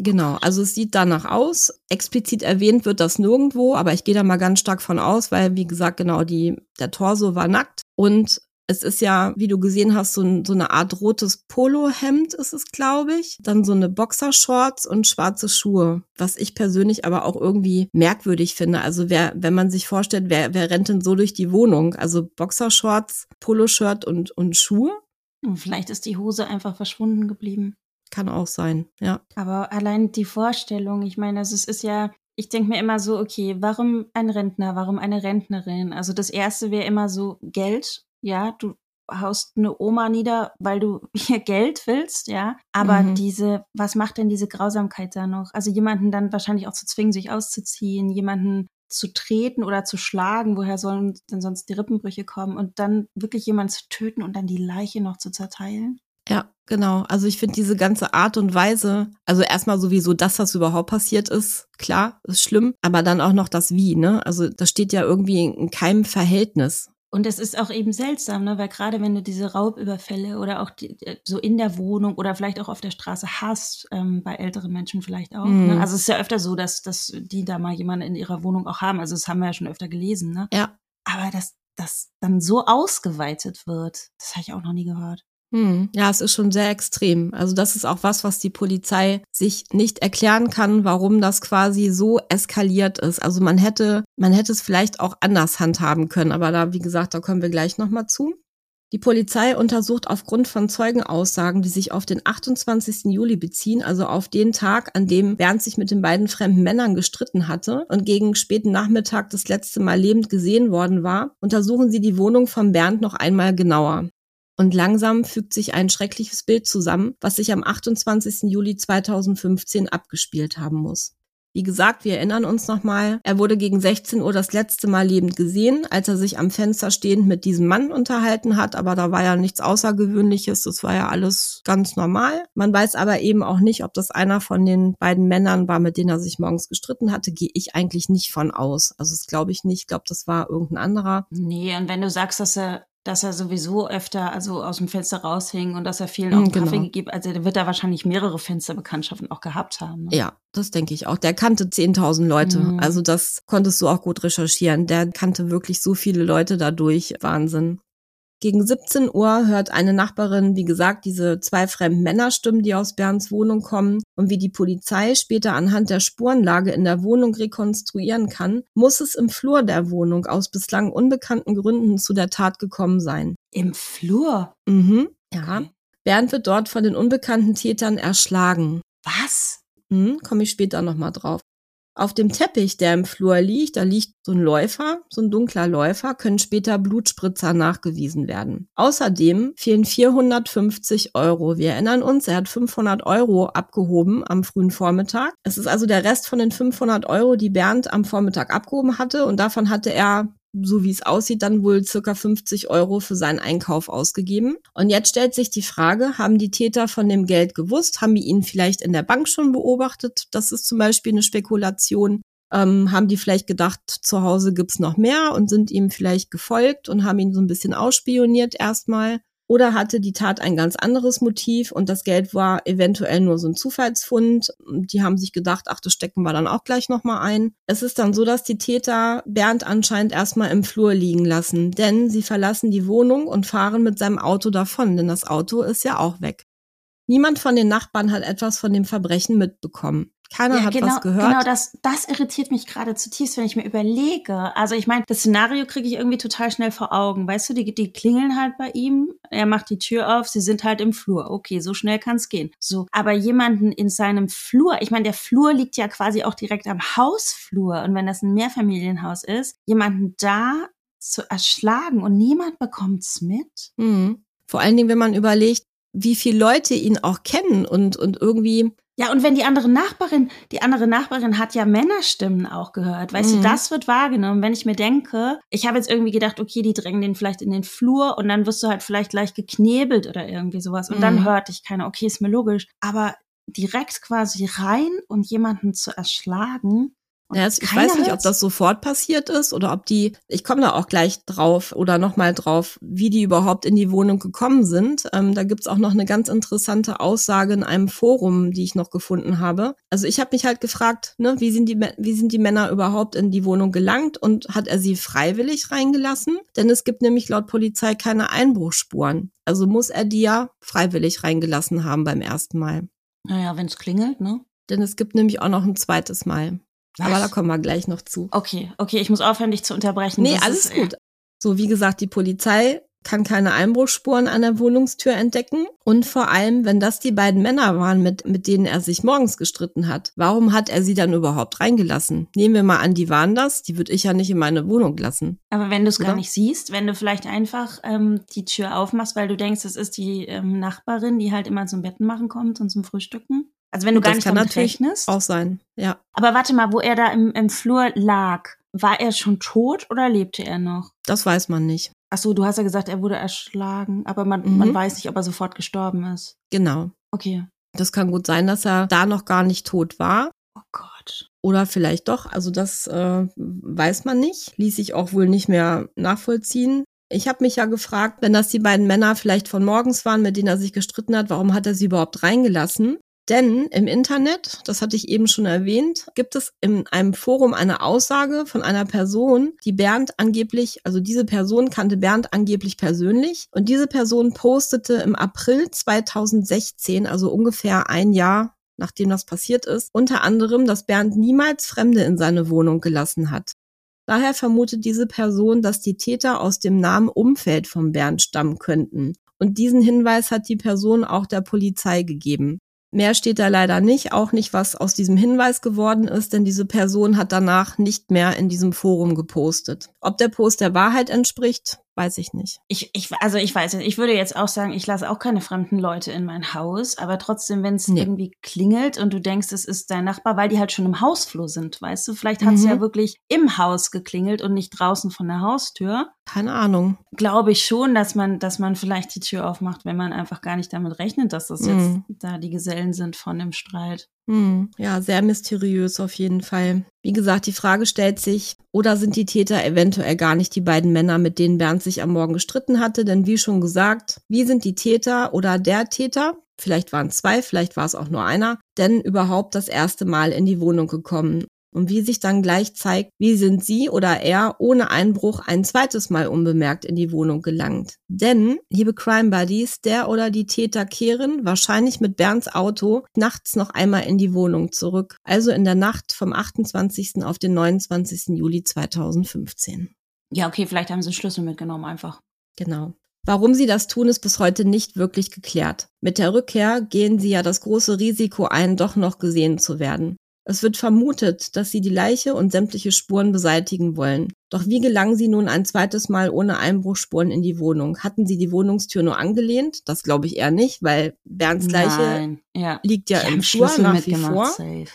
Genau, also es sieht danach aus. Explizit erwähnt wird das nirgendwo, aber ich gehe da mal ganz stark von aus, weil, wie gesagt, genau, die, der Torso war nackt und es ist ja, wie du gesehen hast, so, ein, so eine Art rotes Polohemd ist es, glaube ich. Dann so eine Boxershorts und schwarze Schuhe, was ich persönlich aber auch irgendwie merkwürdig finde. Also wer, wenn man sich vorstellt, wer, wer rennt denn so durch die Wohnung? Also Boxershorts, Poloshirt und, und Schuhe? Vielleicht ist die Hose einfach verschwunden geblieben. Kann auch sein, ja. Aber allein die Vorstellung, ich meine, also es ist ja, ich denke mir immer so, okay, warum ein Rentner, warum eine Rentnerin? Also das erste wäre immer so Geld, ja, du haust eine Oma nieder, weil du ihr Geld willst, ja. Aber mhm. diese, was macht denn diese Grausamkeit da noch? Also jemanden dann wahrscheinlich auch zu zwingen, sich auszuziehen, jemanden zu treten oder zu schlagen, woher sollen denn sonst die Rippenbrüche kommen und dann wirklich jemanden zu töten und dann die Leiche noch zu zerteilen? Genau. Also ich finde diese ganze Art und Weise, also erstmal sowieso, dass das überhaupt passiert ist, klar, ist schlimm, aber dann auch noch das Wie, ne? Also das steht ja irgendwie in keinem Verhältnis. Und es ist auch eben seltsam, ne? weil gerade wenn du diese Raubüberfälle oder auch die, äh, so in der Wohnung oder vielleicht auch auf der Straße hast, ähm, bei älteren Menschen vielleicht auch. Ne? Mhm. Also es ist ja öfter so, dass, dass die da mal jemanden in ihrer Wohnung auch haben. Also das haben wir ja schon öfter gelesen. Ne? Ja. Aber dass das dann so ausgeweitet wird, das habe ich auch noch nie gehört. Hm, ja, es ist schon sehr extrem. Also das ist auch was, was die Polizei sich nicht erklären kann, warum das quasi so eskaliert ist. Also man hätte, man hätte es vielleicht auch anders handhaben können, aber da, wie gesagt, da kommen wir gleich nochmal zu. Die Polizei untersucht aufgrund von Zeugenaussagen, die sich auf den 28. Juli beziehen, also auf den Tag, an dem Bernd sich mit den beiden fremden Männern gestritten hatte und gegen späten Nachmittag das letzte Mal lebend gesehen worden war, untersuchen sie die Wohnung von Bernd noch einmal genauer. Und langsam fügt sich ein schreckliches Bild zusammen, was sich am 28. Juli 2015 abgespielt haben muss. Wie gesagt, wir erinnern uns nochmal, er wurde gegen 16 Uhr das letzte Mal lebend gesehen, als er sich am Fenster stehend mit diesem Mann unterhalten hat, aber da war ja nichts Außergewöhnliches, das war ja alles ganz normal. Man weiß aber eben auch nicht, ob das einer von den beiden Männern war, mit denen er sich morgens gestritten hatte, gehe ich eigentlich nicht von aus. Also das glaube ich nicht, ich glaube, das war irgendein anderer. Nee, und wenn du sagst, dass er dass er sowieso öfter also aus dem Fenster raushing und dass er vielen auch genau. Kaffee gegeben Also er wird da wahrscheinlich mehrere Fensterbekanntschaften auch gehabt haben. Ne? Ja, das denke ich auch. Der kannte 10.000 Leute. Mhm. Also das konntest du auch gut recherchieren. Der kannte wirklich so viele Leute dadurch. Wahnsinn. Gegen 17 Uhr hört eine Nachbarin, wie gesagt, diese zwei fremden Männerstimmen, die aus Bernds Wohnung kommen. Und wie die Polizei später anhand der Spurenlage in der Wohnung rekonstruieren kann, muss es im Flur der Wohnung aus bislang unbekannten Gründen zu der Tat gekommen sein. Im Flur? Mhm, ja. Okay. Bernd wird dort von den unbekannten Tätern erschlagen. Was? Hm, komme ich später nochmal drauf. Auf dem Teppich, der im Flur liegt, da liegt so ein Läufer, so ein dunkler Läufer, können später Blutspritzer nachgewiesen werden. Außerdem fehlen 450 Euro. Wir erinnern uns, er hat 500 Euro abgehoben am frühen Vormittag. Es ist also der Rest von den 500 Euro, die Bernd am Vormittag abgehoben hatte und davon hatte er so wie es aussieht, dann wohl circa 50 Euro für seinen Einkauf ausgegeben. Und jetzt stellt sich die Frage, haben die Täter von dem Geld gewusst? Haben die ihn vielleicht in der Bank schon beobachtet? Das ist zum Beispiel eine Spekulation. Ähm, haben die vielleicht gedacht, zu Hause gibt's noch mehr und sind ihm vielleicht gefolgt und haben ihn so ein bisschen ausspioniert erstmal. Oder hatte die Tat ein ganz anderes Motiv und das Geld war eventuell nur so ein Zufallsfund. Die haben sich gedacht, ach, das stecken wir dann auch gleich nochmal ein. Es ist dann so, dass die Täter Bernd anscheinend erstmal im Flur liegen lassen, denn sie verlassen die Wohnung und fahren mit seinem Auto davon, denn das Auto ist ja auch weg. Niemand von den Nachbarn hat etwas von dem Verbrechen mitbekommen. Keiner ja, hat genau, was gehört. Genau, das, das irritiert mich gerade zutiefst, wenn ich mir überlege. Also ich meine, das Szenario kriege ich irgendwie total schnell vor Augen. Weißt du, die, die klingeln halt bei ihm, er macht die Tür auf, sie sind halt im Flur. Okay, so schnell kann es gehen. So, aber jemanden in seinem Flur, ich meine, der Flur liegt ja quasi auch direkt am Hausflur. Und wenn das ein Mehrfamilienhaus ist, jemanden da zu erschlagen und niemand bekommt's mit. Mhm. Vor allen Dingen, wenn man überlegt, wie viele Leute ihn auch kennen und, und irgendwie ja, und wenn die andere Nachbarin, die andere Nachbarin hat ja Männerstimmen auch gehört. Weißt mhm. du, das wird wahrgenommen. Wenn ich mir denke, ich habe jetzt irgendwie gedacht, okay, die drängen den vielleicht in den Flur und dann wirst du halt vielleicht gleich geknebelt oder irgendwie sowas. Und mhm. dann hört dich keiner, okay, ist mir logisch. Aber direkt quasi rein und jemanden zu erschlagen, ja, ich weiß nicht, ob das sofort passiert ist oder ob die, ich komme da auch gleich drauf oder nochmal drauf, wie die überhaupt in die Wohnung gekommen sind. Ähm, da gibt's auch noch eine ganz interessante Aussage in einem Forum, die ich noch gefunden habe. Also ich habe mich halt gefragt, ne, wie, sind die, wie sind die Männer überhaupt in die Wohnung gelangt und hat er sie freiwillig reingelassen? Denn es gibt nämlich laut Polizei keine Einbruchspuren. Also muss er die ja freiwillig reingelassen haben beim ersten Mal. Naja, wenn es klingelt, ne? Denn es gibt nämlich auch noch ein zweites Mal. Aber da kommen wir gleich noch zu. Okay, okay, ich muss aufhören, dich zu unterbrechen. Nee, das alles ist, gut. So, wie gesagt, die Polizei kann keine Einbruchsspuren an der Wohnungstür entdecken. Und vor allem, wenn das die beiden Männer waren, mit, mit denen er sich morgens gestritten hat, warum hat er sie dann überhaupt reingelassen? Nehmen wir mal an, die waren das, die würde ich ja nicht in meine Wohnung lassen. Aber wenn du es gar nicht siehst, wenn du vielleicht einfach ähm, die Tür aufmachst, weil du denkst, es ist die ähm, Nachbarin, die halt immer zum Betten machen kommt und zum Frühstücken. Also wenn du gar nicht kann damit rechnest. Auch sein, ja. Aber warte mal, wo er da im, im Flur lag, war er schon tot oder lebte er noch? Das weiß man nicht. Ach so, du hast ja gesagt, er wurde erschlagen, aber man, mhm. man weiß nicht, ob er sofort gestorben ist. Genau. Okay. Das kann gut sein, dass er da noch gar nicht tot war. Oh Gott. Oder vielleicht doch. Also das äh, weiß man nicht. Ließ sich auch wohl nicht mehr nachvollziehen. Ich habe mich ja gefragt, wenn das die beiden Männer vielleicht von morgens waren, mit denen er sich gestritten hat, warum hat er sie überhaupt reingelassen? Denn im Internet, das hatte ich eben schon erwähnt, gibt es in einem Forum eine Aussage von einer Person, die Bernd angeblich, also diese Person kannte Bernd angeblich persönlich. Und diese Person postete im April 2016, also ungefähr ein Jahr nachdem das passiert ist, unter anderem, dass Bernd niemals Fremde in seine Wohnung gelassen hat. Daher vermutet diese Person, dass die Täter aus dem nahen Umfeld von Bernd stammen könnten. Und diesen Hinweis hat die Person auch der Polizei gegeben. Mehr steht da leider nicht, auch nicht, was aus diesem Hinweis geworden ist, denn diese Person hat danach nicht mehr in diesem Forum gepostet. Ob der Post der Wahrheit entspricht, weiß ich nicht. Ich, ich, also ich weiß nicht, ich würde jetzt auch sagen, ich lasse auch keine fremden Leute in mein Haus, aber trotzdem, wenn es nee. irgendwie klingelt und du denkst, es ist dein Nachbar, weil die halt schon im Hausflur sind, weißt du, vielleicht hat es mhm. ja wirklich im Haus geklingelt und nicht draußen von der Haustür. Keine Ahnung. Glaube ich schon, dass man, dass man vielleicht die Tür aufmacht, wenn man einfach gar nicht damit rechnet, dass das mhm. jetzt da die Gesellen sind von dem Streit. Hm, ja, sehr mysteriös auf jeden Fall. Wie gesagt, die Frage stellt sich, oder sind die Täter eventuell gar nicht die beiden Männer, mit denen Bernd sich am Morgen gestritten hatte? Denn wie schon gesagt, wie sind die Täter oder der Täter, vielleicht waren zwei, vielleicht war es auch nur einer, denn überhaupt das erste Mal in die Wohnung gekommen? Und wie sich dann gleich zeigt, wie sind sie oder er ohne Einbruch ein zweites Mal unbemerkt in die Wohnung gelangt. Denn, liebe Crime Buddies, der oder die Täter kehren wahrscheinlich mit Bernds Auto nachts noch einmal in die Wohnung zurück, also in der Nacht vom 28. auf den 29. Juli 2015. Ja, okay, vielleicht haben sie Schlüssel mitgenommen einfach. Genau. Warum sie das tun, ist bis heute nicht wirklich geklärt. Mit der Rückkehr gehen sie ja das große Risiko ein, doch noch gesehen zu werden. Es wird vermutet, dass sie die Leiche und sämtliche Spuren beseitigen wollen. Doch wie gelangen sie nun ein zweites Mal ohne Einbruchspuren in die Wohnung? Hatten sie die Wohnungstür nur angelehnt? Das glaube ich eher nicht, weil Bernds Leiche ja. liegt ja die im Flur nach wie vor. Safe.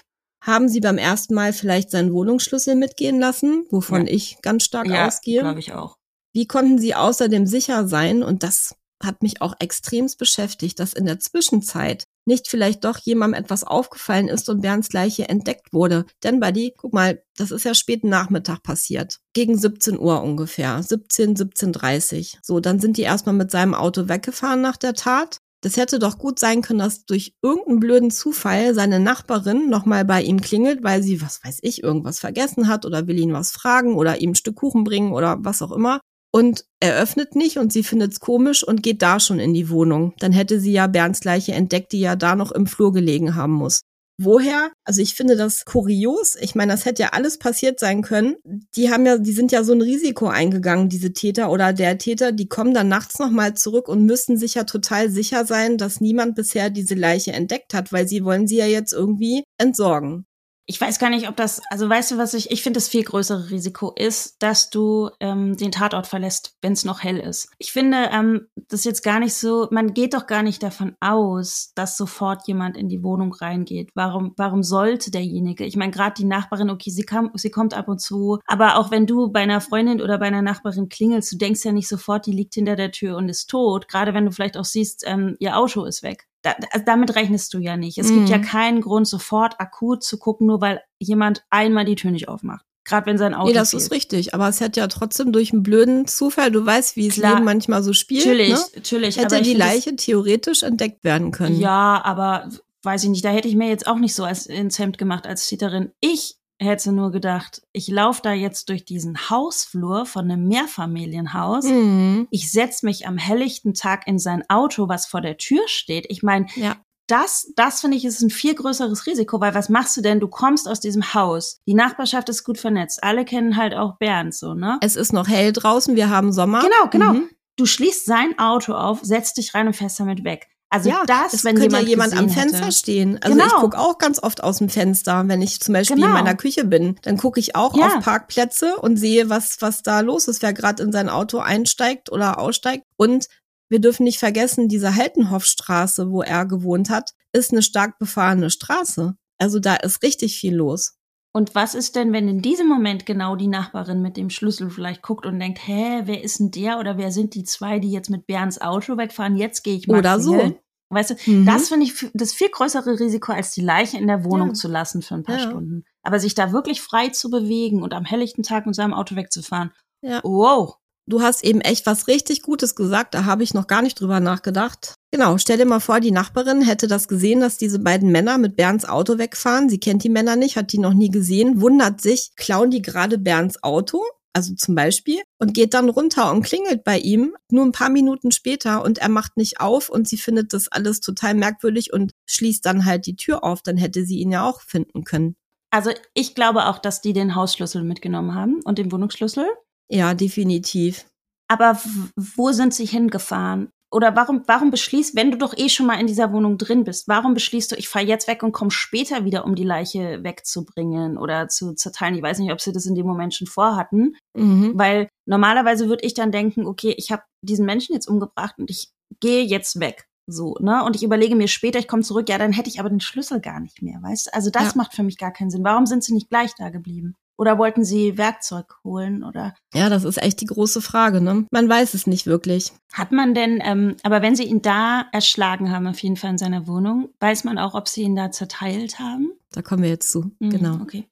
Haben sie beim ersten Mal vielleicht seinen Wohnungsschlüssel mitgehen lassen, wovon ja. ich ganz stark ja, ausgehe? glaube ich auch. Wie konnten sie außerdem sicher sein, und das hat mich auch extremst beschäftigt, dass in der Zwischenzeit nicht vielleicht doch jemandem etwas aufgefallen ist und Bernds Leiche entdeckt wurde. Denn Buddy, guck mal, das ist ja späten Nachmittag passiert. Gegen 17 Uhr ungefähr. 17, 17.30 So, dann sind die erstmal mit seinem Auto weggefahren nach der Tat. Das hätte doch gut sein können, dass durch irgendeinen blöden Zufall seine Nachbarin nochmal bei ihm klingelt, weil sie, was weiß ich, irgendwas vergessen hat oder will ihn was fragen oder ihm ein Stück Kuchen bringen oder was auch immer. Und er öffnet nicht und sie findet's komisch und geht da schon in die Wohnung. Dann hätte sie ja Bernds Leiche entdeckt, die ja da noch im Flur gelegen haben muss. Woher? Also ich finde das kurios. Ich meine, das hätte ja alles passiert sein können. Die haben ja, die sind ja so ein Risiko eingegangen, diese Täter oder der Täter, die kommen dann nachts nochmal zurück und müssten sich ja total sicher sein, dass niemand bisher diese Leiche entdeckt hat, weil sie wollen sie ja jetzt irgendwie entsorgen ich weiß gar nicht, ob das, also weißt du, was ich, ich finde, das viel größere Risiko ist, dass du ähm, den Tatort verlässt, wenn es noch hell ist. Ich finde, ähm, das ist jetzt gar nicht so, man geht doch gar nicht davon aus, dass sofort jemand in die Wohnung reingeht. Warum, warum sollte derjenige? Ich meine, gerade die Nachbarin, okay, sie, kam, sie kommt ab und zu, aber auch wenn du bei einer Freundin oder bei einer Nachbarin klingelst, du denkst ja nicht sofort, die liegt hinter der Tür und ist tot, gerade wenn du vielleicht auch siehst, ähm, ihr Auto ist weg da, also damit rechnest du ja nicht. Es mhm. gibt ja mhm. keinen Grund, sofort akut zu gucken, nur weil jemand einmal die Tür nicht aufmacht. Gerade wenn sein Auto. Nee, das fehlt. ist richtig. Aber es hätte ja trotzdem durch einen blöden Zufall, du weißt, wie es. Leben manchmal so spielt. Natürlich, ne? natürlich. Hätte die Leiche theoretisch entdeckt werden können. Ja, aber weiß ich nicht, da hätte ich mir jetzt auch nicht so als ins Hemd gemacht als Täterin. Ich hätte nur gedacht, ich laufe da jetzt durch diesen Hausflur von einem Mehrfamilienhaus. Mhm. Ich setze mich am helllichten Tag in sein Auto, was vor der Tür steht. Ich meine, ja. das, das finde ich ist ein viel größeres Risiko, weil was machst du denn? Du kommst aus diesem Haus. Die Nachbarschaft ist gut vernetzt. Alle kennen halt auch Bernd so, ne? Es ist noch hell draußen, wir haben Sommer. Genau, genau. Mhm. Du schließt sein Auto auf, setzt dich rein und fährst damit weg. Also ja, das, es wenn könnte jemand, jemand am Fenster hätte. stehen. Also genau. ich gucke auch ganz oft aus dem Fenster, wenn ich zum Beispiel genau. in meiner Küche bin. Dann gucke ich auch ja. auf Parkplätze und sehe, was, was da los ist, wer gerade in sein Auto einsteigt oder aussteigt. Und wir dürfen nicht vergessen, diese Haltenhoffstraße, wo er gewohnt hat, ist eine stark befahrene Straße. Also da ist richtig viel los. Und was ist denn, wenn in diesem Moment genau die Nachbarin mit dem Schlüssel vielleicht guckt und denkt, hä, wer ist denn der oder wer sind die zwei, die jetzt mit Bernds Auto wegfahren? Jetzt gehe ich mal. Oder so. Weißt du, mhm. das finde ich das viel größere Risiko, als die Leiche in der Wohnung ja. zu lassen für ein paar ja. Stunden. Aber sich da wirklich frei zu bewegen und am helllichten Tag mit seinem Auto wegzufahren. Ja. Wow du hast eben echt was richtig Gutes gesagt, da habe ich noch gar nicht drüber nachgedacht. Genau, stell dir mal vor, die Nachbarin hätte das gesehen, dass diese beiden Männer mit Bernds Auto wegfahren. Sie kennt die Männer nicht, hat die noch nie gesehen, wundert sich, klauen die gerade Bernds Auto, also zum Beispiel, und geht dann runter und klingelt bei ihm nur ein paar Minuten später und er macht nicht auf und sie findet das alles total merkwürdig und schließt dann halt die Tür auf, dann hätte sie ihn ja auch finden können. Also ich glaube auch, dass die den Hausschlüssel mitgenommen haben und den Wohnungsschlüssel. Ja, definitiv. Aber wo sind sie hingefahren? Oder warum, warum beschließt, wenn du doch eh schon mal in dieser Wohnung drin bist, warum beschließt du, ich fahre jetzt weg und komme später wieder, um die Leiche wegzubringen oder zu zerteilen? Ich weiß nicht, ob sie das in dem Moment schon vorhatten. Mhm. Weil normalerweise würde ich dann denken, okay, ich habe diesen Menschen jetzt umgebracht und ich gehe jetzt weg. So, ne? Und ich überlege mir später, ich komme zurück, ja, dann hätte ich aber den Schlüssel gar nicht mehr, weißt du? Also das ja. macht für mich gar keinen Sinn. Warum sind sie nicht gleich da geblieben? Oder wollten sie Werkzeug holen oder? Ja, das ist echt die große Frage, ne? Man weiß es nicht wirklich. Hat man denn, ähm, aber wenn sie ihn da erschlagen haben, auf jeden Fall in seiner Wohnung, weiß man auch, ob sie ihn da zerteilt haben? Da kommen wir jetzt zu, mhm, genau. Okay.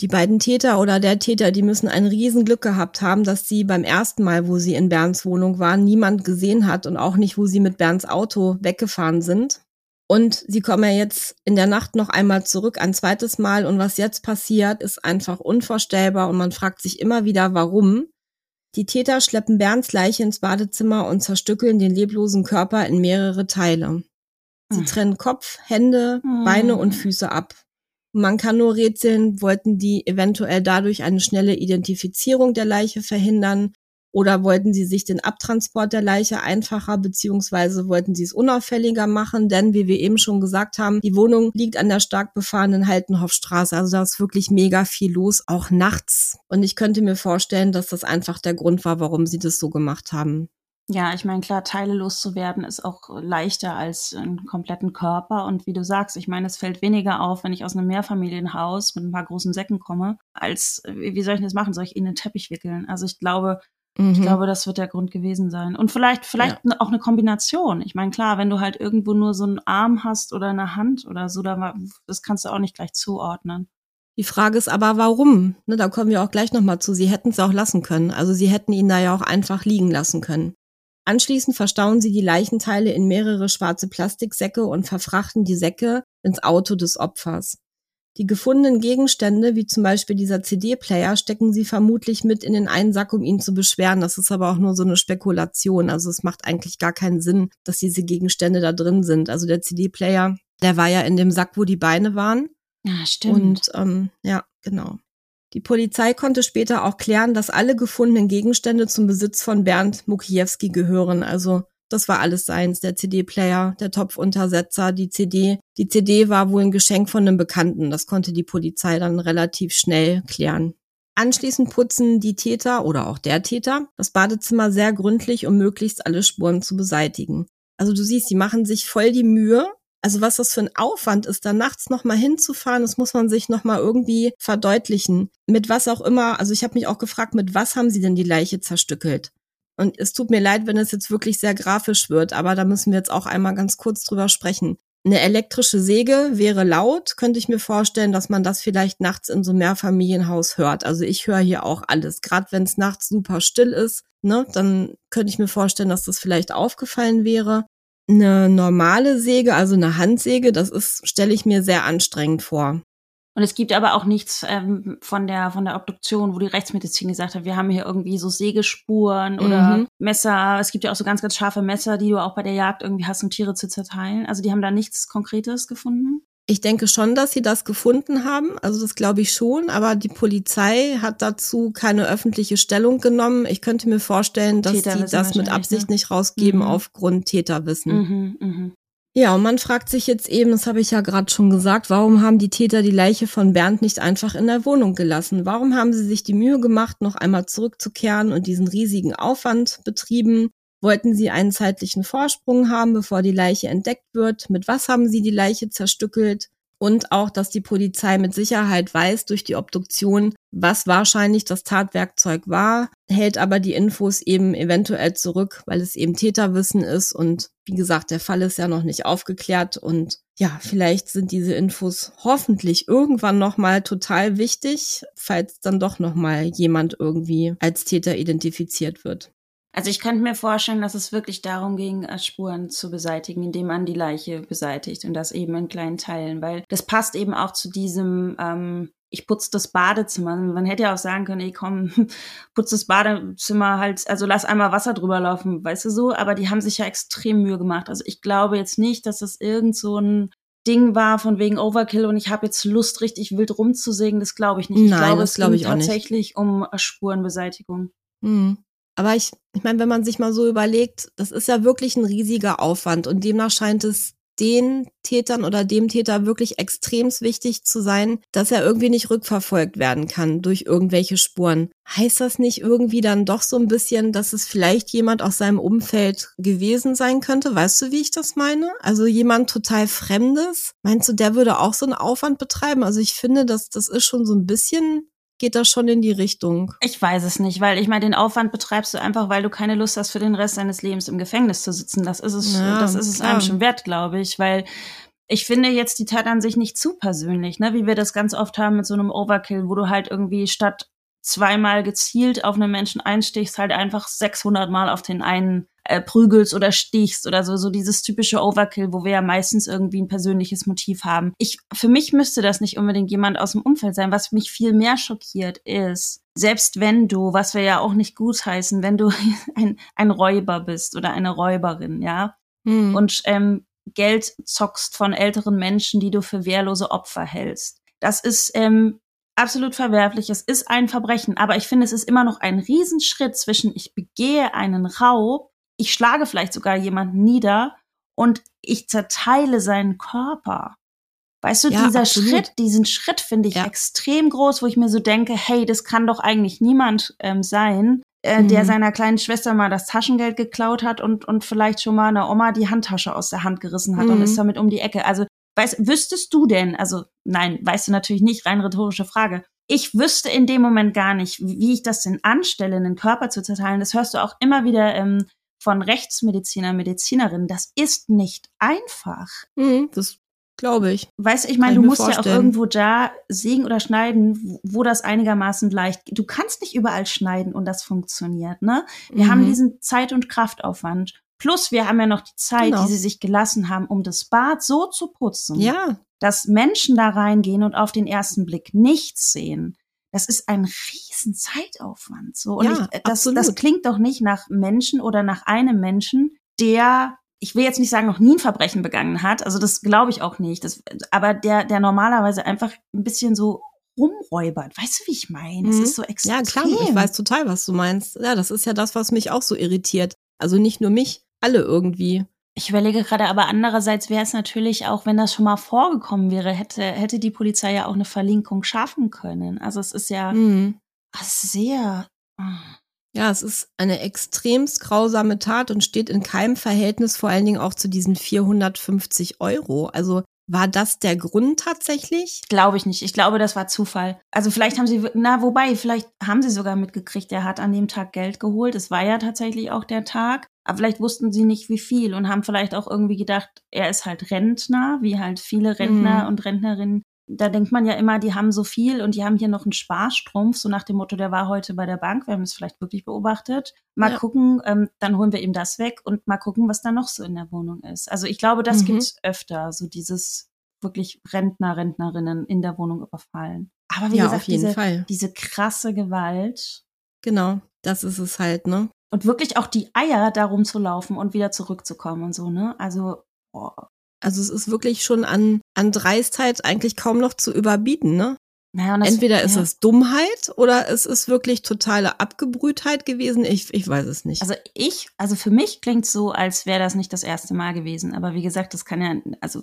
Die beiden Täter oder der Täter, die müssen ein Riesenglück gehabt haben, dass sie beim ersten Mal, wo sie in Bernds Wohnung waren, niemand gesehen hat und auch nicht, wo sie mit Bernds Auto weggefahren sind. Und sie kommen ja jetzt in der Nacht noch einmal zurück, ein zweites Mal. Und was jetzt passiert, ist einfach unvorstellbar. Und man fragt sich immer wieder, warum. Die Täter schleppen Bernds Leiche ins Badezimmer und zerstückeln den leblosen Körper in mehrere Teile. Sie hm. trennen Kopf, Hände, Beine und hm. Füße ab. Man kann nur rätseln, wollten die eventuell dadurch eine schnelle Identifizierung der Leiche verhindern oder wollten sie sich den Abtransport der Leiche einfacher beziehungsweise wollten sie es unauffälliger machen? Denn wie wir eben schon gesagt haben, die Wohnung liegt an der stark befahrenen Haltenhoffstraße. Also da ist wirklich mega viel los, auch nachts. Und ich könnte mir vorstellen, dass das einfach der Grund war, warum sie das so gemacht haben. Ja, ich meine, klar, Teile loszuwerden ist auch leichter als einen kompletten Körper. Und wie du sagst, ich meine, es fällt weniger auf, wenn ich aus einem Mehrfamilienhaus mit ein paar großen Säcken komme, als wie soll ich das machen? Soll ich ihnen einen Teppich wickeln? Also ich glaube, Mhm. Ich glaube, das wird der Grund gewesen sein. Und vielleicht, vielleicht ja. auch eine Kombination. Ich meine, klar, wenn du halt irgendwo nur so einen Arm hast oder eine Hand oder so, das kannst du auch nicht gleich zuordnen. Die Frage ist aber, warum? Ne, da kommen wir auch gleich nochmal zu. Sie hätten es auch lassen können. Also sie hätten ihn da ja auch einfach liegen lassen können. Anschließend verstauen sie die Leichenteile in mehrere schwarze Plastiksäcke und verfrachten die Säcke ins Auto des Opfers. Die gefundenen Gegenstände, wie zum Beispiel dieser CD-Player, stecken sie vermutlich mit in den einen Sack, um ihn zu beschweren. Das ist aber auch nur so eine Spekulation. Also es macht eigentlich gar keinen Sinn, dass diese Gegenstände da drin sind. Also der CD-Player, der war ja in dem Sack, wo die Beine waren. Ja, stimmt. Und ähm, ja, genau. Die Polizei konnte später auch klären, dass alle gefundenen Gegenstände zum Besitz von Bernd Mukiewski gehören. Also das war alles seins, der CD-Player, der Topfuntersetzer, die CD. Die CD war wohl ein Geschenk von einem Bekannten. Das konnte die Polizei dann relativ schnell klären. Anschließend putzen die Täter oder auch der Täter das Badezimmer sehr gründlich, um möglichst alle Spuren zu beseitigen. Also du siehst, die machen sich voll die Mühe. Also was das für ein Aufwand ist, da nachts nochmal hinzufahren, das muss man sich nochmal irgendwie verdeutlichen. Mit was auch immer, also ich habe mich auch gefragt, mit was haben sie denn die Leiche zerstückelt? Und es tut mir leid, wenn es jetzt wirklich sehr grafisch wird, aber da müssen wir jetzt auch einmal ganz kurz drüber sprechen. Eine elektrische Säge wäre laut, könnte ich mir vorstellen, dass man das vielleicht nachts in so einem Mehrfamilienhaus hört. Also ich höre hier auch alles, gerade wenn es nachts super still ist, ne, dann könnte ich mir vorstellen, dass das vielleicht aufgefallen wäre. Eine normale Säge, also eine Handsäge, das ist, stelle ich mir sehr anstrengend vor. Und es gibt aber auch nichts ähm, von der von der Obduktion, wo die Rechtsmedizin gesagt hat, wir haben hier irgendwie so Sägespuren oder mhm. Messer. Es gibt ja auch so ganz, ganz scharfe Messer, die du auch bei der Jagd irgendwie hast, um Tiere zu zerteilen. Also die haben da nichts Konkretes gefunden. Ich denke schon, dass sie das gefunden haben. Also das glaube ich schon. Aber die Polizei hat dazu keine öffentliche Stellung genommen. Ich könnte mir vorstellen, dass sie das mit Absicht ne? nicht rausgeben mhm. aufgrund Täterwissen. Mhm, mh. Ja, und man fragt sich jetzt eben, das habe ich ja gerade schon gesagt, warum haben die Täter die Leiche von Bernd nicht einfach in der Wohnung gelassen? Warum haben sie sich die Mühe gemacht, noch einmal zurückzukehren und diesen riesigen Aufwand betrieben? Wollten sie einen zeitlichen Vorsprung haben, bevor die Leiche entdeckt wird? Mit was haben sie die Leiche zerstückelt? Und auch, dass die Polizei mit Sicherheit weiß durch die Obduktion, was wahrscheinlich das Tatwerkzeug war, hält aber die Infos eben eventuell zurück, weil es eben Täterwissen ist und wie gesagt, der Fall ist ja noch nicht aufgeklärt und ja, vielleicht sind diese Infos hoffentlich irgendwann noch mal total wichtig, falls dann doch noch mal jemand irgendwie als Täter identifiziert wird. Also ich könnte mir vorstellen, dass es wirklich darum ging, äh, Spuren zu beseitigen, indem man die Leiche beseitigt und das eben in kleinen Teilen, weil das passt eben auch zu diesem, ähm, ich putze das Badezimmer. Man hätte ja auch sagen können, ey komm, putz das Badezimmer halt, also lass einmal Wasser drüber laufen, weißt du so, aber die haben sich ja extrem Mühe gemacht. Also ich glaube jetzt nicht, dass das irgend so ein Ding war von wegen Overkill und ich habe jetzt Lust, richtig wild rumzusägen, das glaube ich nicht. Ich Nein, glaube, es ging tatsächlich nicht. um Spurenbeseitigung. Mhm. Aber ich, ich meine, wenn man sich mal so überlegt, das ist ja wirklich ein riesiger Aufwand und demnach scheint es den Tätern oder dem Täter wirklich extremst wichtig zu sein, dass er irgendwie nicht rückverfolgt werden kann durch irgendwelche Spuren. Heißt das nicht irgendwie dann doch so ein bisschen, dass es vielleicht jemand aus seinem Umfeld gewesen sein könnte? Weißt du, wie ich das meine? Also jemand total Fremdes? Meinst du, der würde auch so einen Aufwand betreiben? Also ich finde, dass das ist schon so ein bisschen geht das schon in die Richtung? Ich weiß es nicht, weil ich meine, den Aufwand betreibst du einfach, weil du keine Lust hast, für den Rest deines Lebens im Gefängnis zu sitzen. Das ist es, ja, das ist es einem schon wert, glaube ich, weil ich finde jetzt die Tat an sich nicht zu persönlich, ne, wie wir das ganz oft haben mit so einem Overkill, wo du halt irgendwie statt zweimal gezielt auf einen Menschen einstichst, halt einfach 600 Mal auf den einen äh, prügelst oder stichst oder so, so dieses typische Overkill, wo wir ja meistens irgendwie ein persönliches Motiv haben. Ich, für mich müsste das nicht unbedingt jemand aus dem Umfeld sein. Was mich viel mehr schockiert ist, selbst wenn du, was wir ja auch nicht gut heißen, wenn du ein, ein Räuber bist oder eine Räuberin, ja, hm. und ähm, Geld zockst von älteren Menschen, die du für wehrlose Opfer hältst. Das ist ähm, absolut verwerflich. Es ist ein Verbrechen, aber ich finde, es ist immer noch ein Riesenschritt zwischen ich begehe einen Raub ich schlage vielleicht sogar jemanden nieder und ich zerteile seinen Körper. Weißt du, ja, dieser absolut. Schritt, diesen Schritt finde ich ja. extrem groß, wo ich mir so denke, hey, das kann doch eigentlich niemand ähm, sein, äh, mhm. der seiner kleinen Schwester mal das Taschengeld geklaut hat und, und vielleicht schon mal einer Oma die Handtasche aus der Hand gerissen hat mhm. und ist damit um die Ecke. Also, weißt, wüsstest du denn, also nein, weißt du natürlich nicht, rein rhetorische Frage, ich wüsste in dem Moment gar nicht, wie ich das denn anstelle, einen Körper zu zerteilen. Das hörst du auch immer wieder ähm, von Rechtsmediziner, Medizinerinnen. Das ist nicht einfach. Mhm, das glaube ich. Weißt du, ich meine, du ich musst ja auch vorstellen. irgendwo da sägen oder schneiden, wo- wo das einigermaßen leicht geht. Du kannst nicht überall schneiden und das funktioniert, ne? Wir Mhm. haben diesen Zeit- und Kraftaufwand. Plus wir haben ja noch die Zeit, Genau. die sie sich gelassen haben, um das Bad so zu putzen, Ja, dass Menschen da reingehen und auf den ersten Blick nichts sehen. Das ist ein riesen Zeitaufwand. So. Und Ja, ich, äh, das, das klingt doch nicht nach Menschen oder nach einem Menschen, der, ich will jetzt nicht sagen, noch nie ein Verbrechen begangen hat. Also das glaube ich auch nicht. Das, aber der, der normalerweise einfach ein bisschen so rumräubert. Weißt du, wie ich meine? Es Mhm. ist so extrem. ja, klar, ich weiß total, was du meinst. Ja, das ist ja das, was mich auch so irritiert. Also nicht nur mich, alle irgendwie. Ich überlege gerade, aber andererseits wäre es natürlich auch, wenn das schon mal vorgekommen wäre, hätte, hätte die Polizei ja auch eine Verlinkung schaffen können. Also es ist ja Mhm. sehr. ah. Ja, es ist eine extremst grausame Tat und steht in keinem Verhältnis vor allen Dingen auch zu diesen 450 Euro. Also war das der Grund tatsächlich? Glaube ich nicht. Ich glaube, das war Zufall. Also vielleicht haben sie, na, wobei, vielleicht haben sie sogar mitgekriegt, er hat an dem Tag Geld geholt. Es war ja tatsächlich auch der Tag. Aber vielleicht wussten sie nicht, wie viel und haben vielleicht auch irgendwie gedacht, er ist halt Rentner, wie halt viele Rentner Mhm. und Rentnerinnen. Da denkt man ja immer, die haben so viel und die haben hier noch einen Sparstrumpf, so nach dem Motto, der war heute bei der Bank. Wir haben es vielleicht wirklich beobachtet. Mal Ja. gucken, ähm, dann holen wir ihm das weg und mal gucken, was da noch so in der Wohnung ist. Also ich glaube, das Mhm. gibt's öfter, so dieses wirklich Rentner, Rentnerinnen in der Wohnung überfallen. Aber wie ja, gesagt, auf jeden diese, Fall. diese krasse Gewalt Genau, das ist es halt, ne? Und wirklich auch die Eier, da rumzulaufen und wieder zurückzukommen und so, ne? Also, boah. Also es ist wirklich schon an, an Dreistheit eigentlich kaum noch zu überbieten, ne? Naja, und das, Entweder ist ja. es Dummheit oder es ist wirklich totale Abgebrühtheit gewesen. Ich, ich weiß es nicht. Also ich, also für mich klingt so, als wäre das nicht das erste Mal gewesen. Aber wie gesagt, das kann ja, also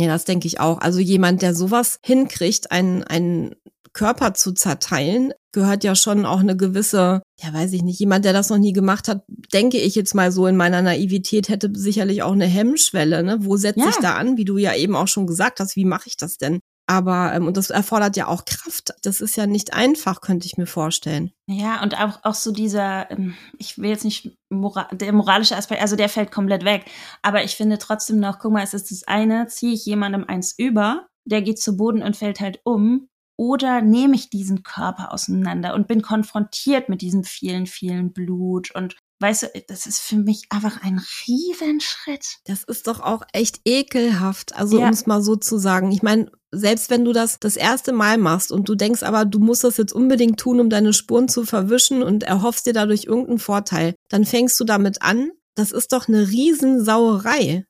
Ja, das denke ich auch. Also jemand, der sowas hinkriegt, einen, einen Körper zu zerteilen, gehört ja schon auch eine gewisse, ja weiß ich nicht, jemand, der das noch nie gemacht hat, denke ich jetzt mal so in meiner Naivität, hätte sicherlich auch eine Hemmschwelle. Ne? Wo setze Ja. ich da an? Wie du ja eben auch schon gesagt hast, wie mache ich das denn? Aber, ähm, und das erfordert ja auch Kraft. Das ist ja nicht einfach, könnte ich mir vorstellen. Ja, und auch, auch so dieser, ähm, ich will jetzt nicht, mora der moralische Aspekt, also der fällt komplett weg. Aber ich finde trotzdem noch, guck mal, es ist das eine, ziehe ich jemandem eins über, der geht zu Boden und fällt halt um. Oder nehme ich diesen Körper auseinander und bin konfrontiert mit diesem vielen, vielen Blut. Und weißt du, das ist für mich einfach ein Riesenschritt. Das ist doch auch echt ekelhaft, also Ja. um es mal so zu sagen. Ich meine, selbst wenn du das das erste Mal machst und du denkst aber, du musst das jetzt unbedingt tun, um deine Spuren zu verwischen und erhoffst dir dadurch irgendeinen Vorteil, dann fängst du damit an. Das ist doch eine Riesensauerei.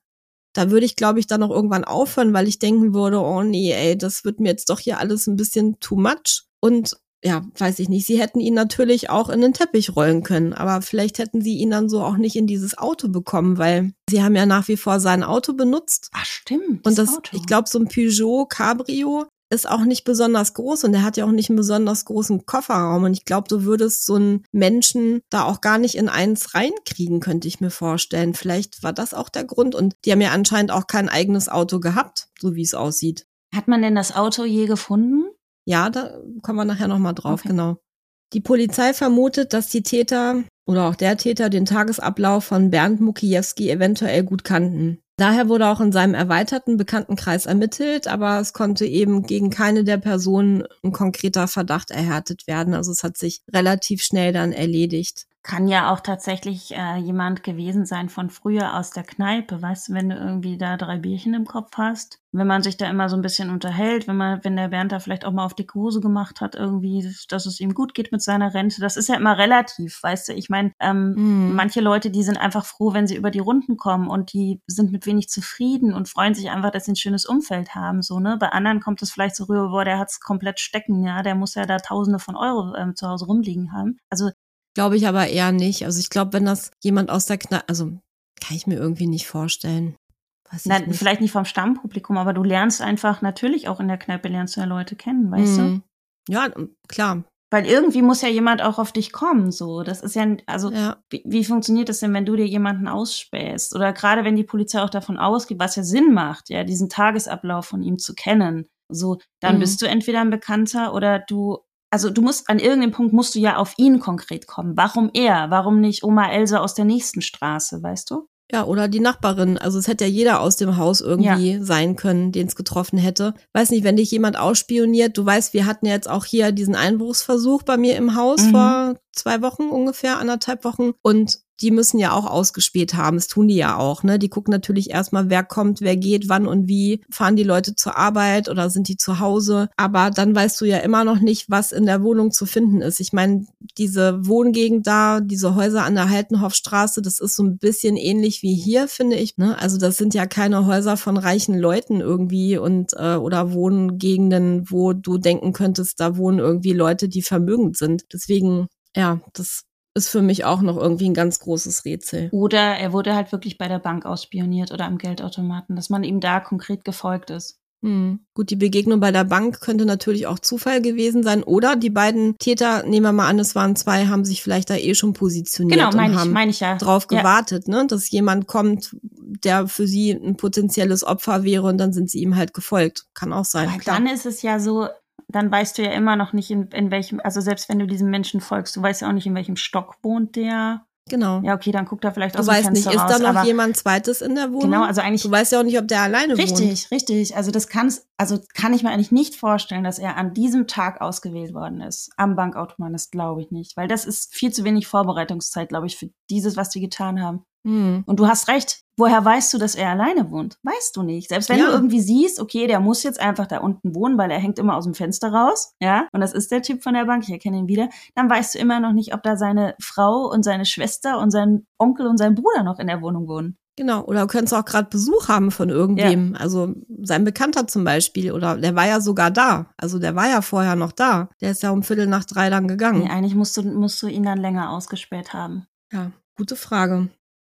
Da würde ich, glaube ich, dann auch irgendwann aufhören, weil ich denken würde, oh nee, ey, das wird mir jetzt doch hier alles ein bisschen too much. Und ja, weiß ich nicht. Sie hätten ihn natürlich auch in den Teppich rollen können, aber vielleicht hätten sie ihn dann so auch nicht in dieses Auto bekommen, weil sie haben ja nach wie vor sein Auto benutzt. Ah, stimmt. Und das, Auto. ich glaube, so ein Peugeot Cabrio ist auch nicht besonders groß und er hat ja auch nicht einen besonders großen Kofferraum. Und ich glaube, du würdest so einen Menschen da auch gar nicht in eins reinkriegen, könnte ich mir vorstellen. Vielleicht war das auch der Grund. Und die haben ja anscheinend auch kein eigenes Auto gehabt, so wie es aussieht. Hat man denn das Auto je gefunden? Ja, da kommen wir nachher nochmal drauf, Okay. genau. Die Polizei vermutet, dass die Täter oder auch der Täter den Tagesablauf von Bernd Mukiewski eventuell gut kannten. Daher wurde auch in seinem erweiterten Bekanntenkreis ermittelt, aber es konnte eben gegen keine der Personen ein konkreter Verdacht erhärtet werden. Also es hat sich relativ schnell dann erledigt. Kann ja auch tatsächlich äh, jemand gewesen sein von früher aus der Kneipe, weißt du, wenn du irgendwie da drei Bierchen im Kopf hast. Wenn man sich da immer so ein bisschen unterhält, wenn man, wenn der Bernd da vielleicht auch mal auf die Hose gemacht hat, irgendwie, dass es ihm gut geht mit seiner Rente, das ist ja immer relativ, weißt du. Ich meine, ähm, Mhm. manche Leute, die sind einfach froh, wenn sie über die Runden kommen und die sind mit wenig zufrieden und freuen sich einfach, dass sie ein schönes Umfeld haben, so, ne. Bei anderen kommt es vielleicht so rüber, boah, der hat's komplett stecken, ja, der muss ja da Tausende von Euro ähm, zu Hause rumliegen haben. Also Glaube ich aber eher nicht. Also ich glaube, wenn das jemand aus der Kneipe, also kann ich mir irgendwie nicht vorstellen. Na, nicht. vielleicht nicht vom Stammpublikum, aber du lernst einfach natürlich auch in der Kneipe lernst du ja Leute kennen, weißt du? Mhm. Ja, klar. Weil irgendwie muss ja jemand auch auf dich kommen, so. Das ist ja, also, Ja. wie, wie funktioniert das denn, wenn du dir jemanden ausspähst? Oder gerade wenn die Polizei auch davon ausgeht, was ja Sinn macht, ja, diesen Tagesablauf von ihm zu kennen. So, dann Mhm. bist du entweder ein Bekannter oder du, also du musst, an irgendeinem Punkt musst du ja auf ihn konkret kommen. Warum er? Warum nicht Oma Else aus der nächsten Straße, weißt du? Ja, oder die Nachbarin. Also es hätte ja jeder aus dem Haus irgendwie sein können, den es getroffen hätte. Weiß nicht, wenn dich jemand ausspioniert, du weißt, wir hatten jetzt auch hier diesen Einbruchsversuch bei mir im Haus Mhm. vor zwei Wochen ungefähr, anderthalb Wochen. Und die müssen ja auch ausgespäht haben. Das tun die ja auch, ne? Die gucken natürlich erstmal, wer kommt, wer geht, wann und wie. Fahren die Leute zur Arbeit oder sind die zu Hause? Aber dann weißt du ja immer noch nicht, was in der Wohnung zu finden ist. Ich meine, diese Wohngegend da, diese Häuser an der Haltenhofstraße, das ist so ein bisschen ähnlich wie hier, finde ich. Ne? Also das sind ja keine Häuser von reichen Leuten irgendwie und äh, oder Wohngegenden, wo du denken könntest, da wohnen irgendwie Leute, die vermögend sind. Deswegen, ja, das ist für mich auch noch irgendwie ein ganz großes Rätsel. Oder er wurde halt wirklich bei der Bank ausspioniert oder am Geldautomaten, dass man ihm da konkret gefolgt ist. Hm. Gut, die Begegnung bei der Bank könnte natürlich auch Zufall gewesen sein. Oder die beiden Täter, nehmen wir mal an, es waren zwei, haben sich vielleicht da eh schon positioniert Genau, meine und ich, haben meine ich ja. drauf Ja. gewartet, ne? dass jemand kommt, der für sie ein potenzielles Opfer wäre und dann sind sie ihm halt gefolgt. Kann auch sein. Klar. dann ist es ja so, dann weißt du ja immer noch nicht, in, in welchem, also selbst wenn du diesem Menschen folgst, du weißt ja auch nicht, in welchem Stock wohnt der. Genau. Ja, okay, dann guckt er vielleicht du aus dem weißt nicht, Fenster ist raus. da noch jemand zweites in der Wohnung? Genau, also eigentlich. Du weißt ja auch nicht, ob der alleine wohnt. Richtig, richtig. Also das kann's, also kann ich mir eigentlich nicht vorstellen, dass er an diesem Tag ausgewählt worden ist. Am Bankautomaten, das glaube ich nicht. Weil das ist viel zu wenig Vorbereitungszeit, glaube ich, für dieses, was die getan haben. Hm. Und du hast recht. Woher weißt du, dass er alleine wohnt? Weißt du nicht. Selbst wenn Ja. du irgendwie siehst, okay, der muss jetzt einfach da unten wohnen, weil er hängt immer aus dem Fenster raus, ja, und das ist der Typ von der Bank, ich erkenne ihn wieder, dann weißt du immer noch nicht, ob da seine Frau und seine Schwester und sein Onkel und sein Bruder noch in der Wohnung wohnen. Genau, oder du könntest auch gerade Besuch haben von irgendwem. Also sein Bekannter zum Beispiel. Oder der war ja sogar da. Also der war ja vorher noch da. Der ist ja um Viertel nach drei dann gegangen. Nee, eigentlich musst du, musst du ihn dann länger ausgespäht haben. Ja, gute Frage.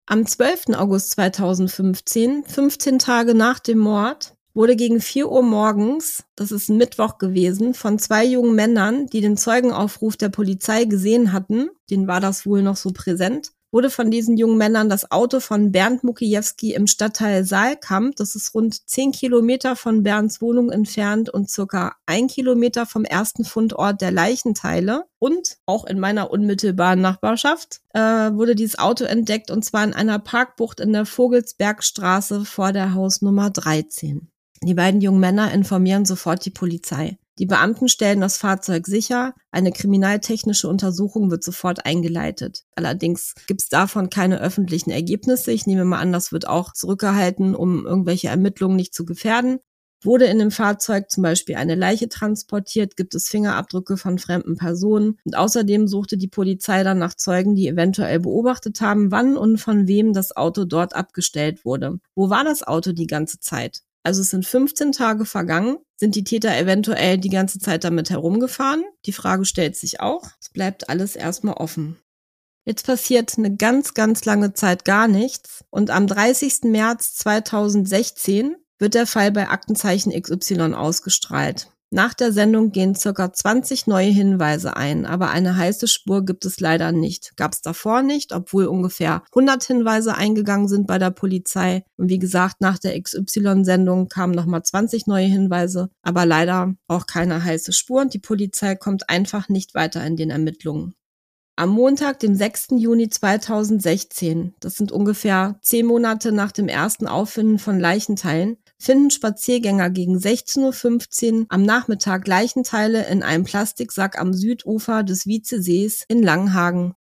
Am 12. August 2015, 15 Tage nach dem Mord, wurde gegen 4 Uhr morgens, das ist Mittwoch gewesen, von zwei jungen Männern, die den Zeugenaufruf der Polizei gesehen hatten, denen war das wohl noch so präsent, wurde von diesen jungen Männern das Auto von Bernd Mukiewski im Stadtteil Saalkamp, das ist rund 10 Kilometer von Bernds Wohnung entfernt und circa ein Kilometer vom ersten Fundort der Leichenteile und auch in meiner unmittelbaren Nachbarschaft äh, wurde dieses Auto entdeckt und zwar in einer Parkbucht in der Vogelsbergstraße vor der Hausnummer 13. Die beiden jungen Männer informieren sofort die Polizei. Die Beamten stellen das Fahrzeug sicher. Eine kriminaltechnische Untersuchung wird sofort eingeleitet. Allerdings gibt es davon keine öffentlichen Ergebnisse. Ich nehme mal an, das wird auch zurückgehalten, um irgendwelche Ermittlungen nicht zu gefährden. Wurde in dem Fahrzeug zum Beispiel eine Leiche transportiert, gibt es Fingerabdrücke von fremden Personen und außerdem suchte die Polizei dann nach Zeugen, die eventuell beobachtet haben, wann und von wem das Auto dort abgestellt wurde. Wo war das Auto die ganze Zeit? Also es sind 15 Tage vergangen. Sind die Täter eventuell die ganze Zeit damit herumgefahren? Die Frage stellt sich auch. Es bleibt alles erstmal offen. Jetzt passiert eine ganz, ganz lange Zeit gar nichts. Und am 30. März 2016 wird der Fall bei Aktenzeichen XY ausgestrahlt. Nach der Sendung gehen circa 20 neue Hinweise ein, aber eine heiße Spur gibt es leider nicht. Gab es davor nicht, obwohl ungefähr 100 Hinweise eingegangen sind bei der Polizei. Und wie gesagt, nach der XY-Sendung kamen nochmal 20 neue Hinweise, aber leider auch keine heiße Spur und die Polizei kommt einfach nicht weiter in den Ermittlungen. Am Montag, dem 6. Juni 2016, das sind ungefähr zehn Monate nach dem ersten Auffinden von Leichenteilen, finden Spaziergänger gegen 16.15 Uhr am Nachmittag Leichenteile in einem Plastiksack am Südufer des Vizesees in Langenhagen.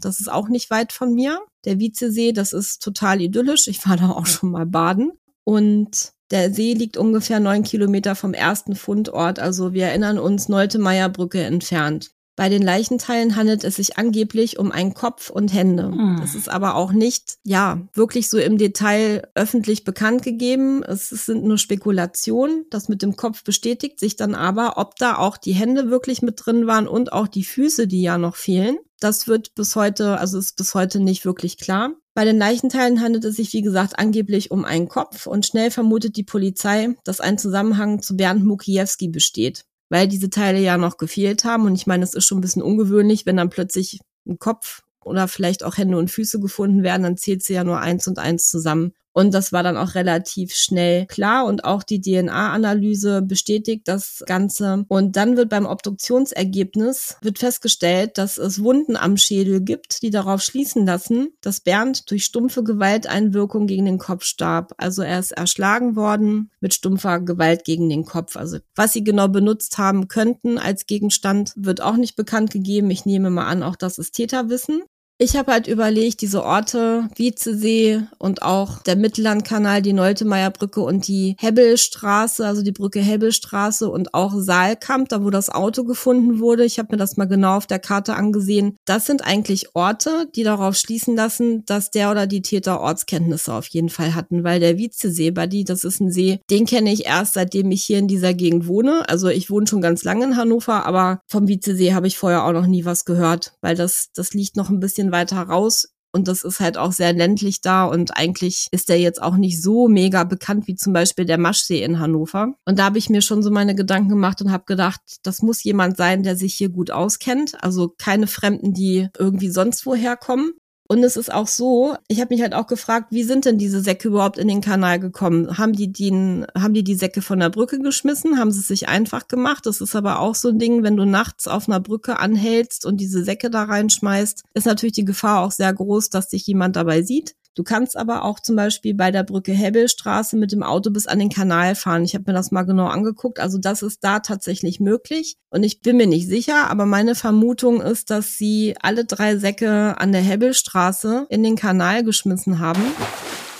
Das ist auch nicht weit von mir. Der Vizesee, das ist total idyllisch. Ich war da auch schon mal baden. Und der See liegt ungefähr neun Kilometer vom ersten Fundort. Also wir erinnern uns, Neutemeyer Brücke entfernt. Bei den Leichenteilen handelt es sich angeblich um einen Kopf und Hände. Hm. Das ist aber auch nicht, ja, wirklich so im Detail öffentlich bekannt gegeben. Es, es sind nur Spekulationen. Das mit dem Kopf bestätigt sich dann aber, ob da auch die Hände wirklich mit drin waren und auch die Füße, die ja noch fehlen. Das wird bis heute, also ist bis heute nicht wirklich klar. Bei den Leichenteilen handelt es sich, wie gesagt, angeblich um einen Kopf und schnell vermutet die Polizei, dass ein Zusammenhang zu Bernd Mukiewski besteht weil diese Teile ja noch gefehlt haben. Und ich meine, es ist schon ein bisschen ungewöhnlich, wenn dann plötzlich ein Kopf oder vielleicht auch Hände und Füße gefunden werden, dann zählt sie ja nur eins und eins zusammen. Und das war dann auch relativ schnell klar und auch die DNA-Analyse bestätigt das Ganze. Und dann wird beim Obduktionsergebnis wird festgestellt, dass es Wunden am Schädel gibt, die darauf schließen lassen, dass Bernd durch stumpfe Gewalteinwirkung gegen den Kopf starb. Also er ist erschlagen worden mit stumpfer Gewalt gegen den Kopf. Also was sie genau benutzt haben könnten als Gegenstand, wird auch nicht bekannt gegeben. Ich nehme mal an, auch das ist Täterwissen. Ich habe halt überlegt, diese Orte, Wiezesee und auch der Mittellandkanal, die Neutemeierbrücke und die Hebbelstraße, also die Brücke Hebbelstraße und auch Saalkamp, da wo das Auto gefunden wurde. Ich habe mir das mal genau auf der Karte angesehen. Das sind eigentlich Orte, die darauf schließen lassen, dass der oder die Täter Ortskenntnisse auf jeden Fall hatten, weil der Wiezesee, Buddy, das ist ein See, den kenne ich erst, seitdem ich hier in dieser Gegend wohne. Also ich wohne schon ganz lange in Hannover, aber vom Wiezesee habe ich vorher auch noch nie was gehört, weil das, das liegt noch ein bisschen weiter raus. Und das ist halt auch sehr ländlich da und eigentlich ist der jetzt auch nicht so mega bekannt wie zum Beispiel der Maschsee in Hannover. Und da habe ich mir schon so meine Gedanken gemacht und habe gedacht, das muss jemand sein, der sich hier gut auskennt. Also keine Fremden, die irgendwie sonst woher kommen. Und es ist auch so, ich habe mich halt auch gefragt, wie sind denn diese Säcke überhaupt in den Kanal gekommen? Haben die, den, haben die die Säcke von der Brücke geschmissen? Haben sie es sich einfach gemacht? Das ist aber auch so ein Ding, wenn du nachts auf einer Brücke anhältst und diese Säcke da reinschmeißt, ist natürlich die Gefahr auch sehr groß, dass dich jemand dabei sieht. Du kannst aber auch zum Beispiel bei der Brücke Hebbelstraße mit dem Auto bis an den Kanal fahren. Ich habe mir das mal genau angeguckt. Also das ist da tatsächlich möglich. Und ich bin mir nicht sicher, aber meine Vermutung ist, dass sie alle drei Säcke an der Hebbelstraße in den Kanal geschmissen haben.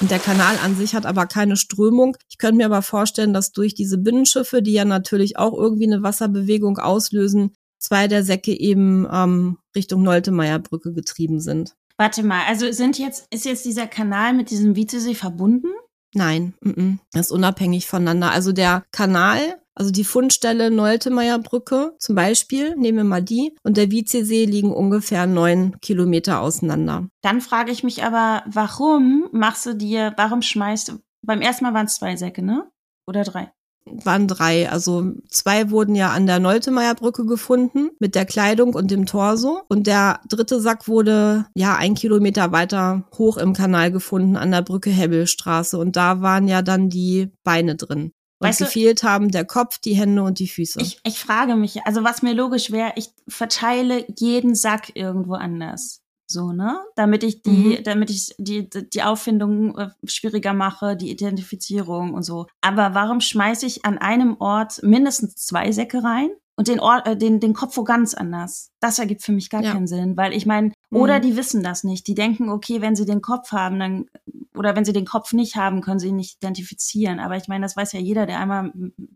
Und der Kanal an sich hat aber keine Strömung. Ich könnte mir aber vorstellen, dass durch diese Binnenschiffe, die ja natürlich auch irgendwie eine Wasserbewegung auslösen, zwei der Säcke eben ähm, Richtung Noltemeierbrücke getrieben sind. Warte mal, also sind jetzt, ist jetzt dieser Kanal mit diesem Wietesee verbunden? Nein, m -m, das ist unabhängig voneinander. Also der Kanal, also die Fundstelle Noltemeierbrücke zum Beispiel, nehmen wir mal die, und der Wiezesee liegen ungefähr neun Kilometer auseinander. Dann frage ich mich aber, warum machst du dir, warum schmeißt du, beim ersten Mal waren es zwei Säcke, ne? Oder drei? Waren drei. Also zwei wurden ja an der Noltemeierbrücke gefunden mit der Kleidung und dem Torso. Und der dritte Sack wurde ja ein Kilometer weiter hoch im Kanal gefunden an der Brücke Hebbelstraße. Und da waren ja dann die Beine drin. Und weißt gefehlt du, haben der Kopf, die Hände und die Füße. Ich, ich frage mich, also was mir logisch wäre, ich verteile jeden Sack irgendwo anders so, ne? Damit ich die, mhm. damit ich die, die Auffindung äh, schwieriger mache, die Identifizierung und so. Aber warum schmeiße ich an einem Ort mindestens zwei Säcke rein? Und den, Ort, äh, den, den Kopf wo ganz anders. Das ergibt für mich gar ja. keinen Sinn, weil ich meine, oder mhm. die wissen das nicht. Die denken, okay, wenn sie den Kopf haben, dann oder wenn sie den Kopf nicht haben, können sie ihn nicht identifizieren. Aber ich meine, das weiß ja jeder, der einmal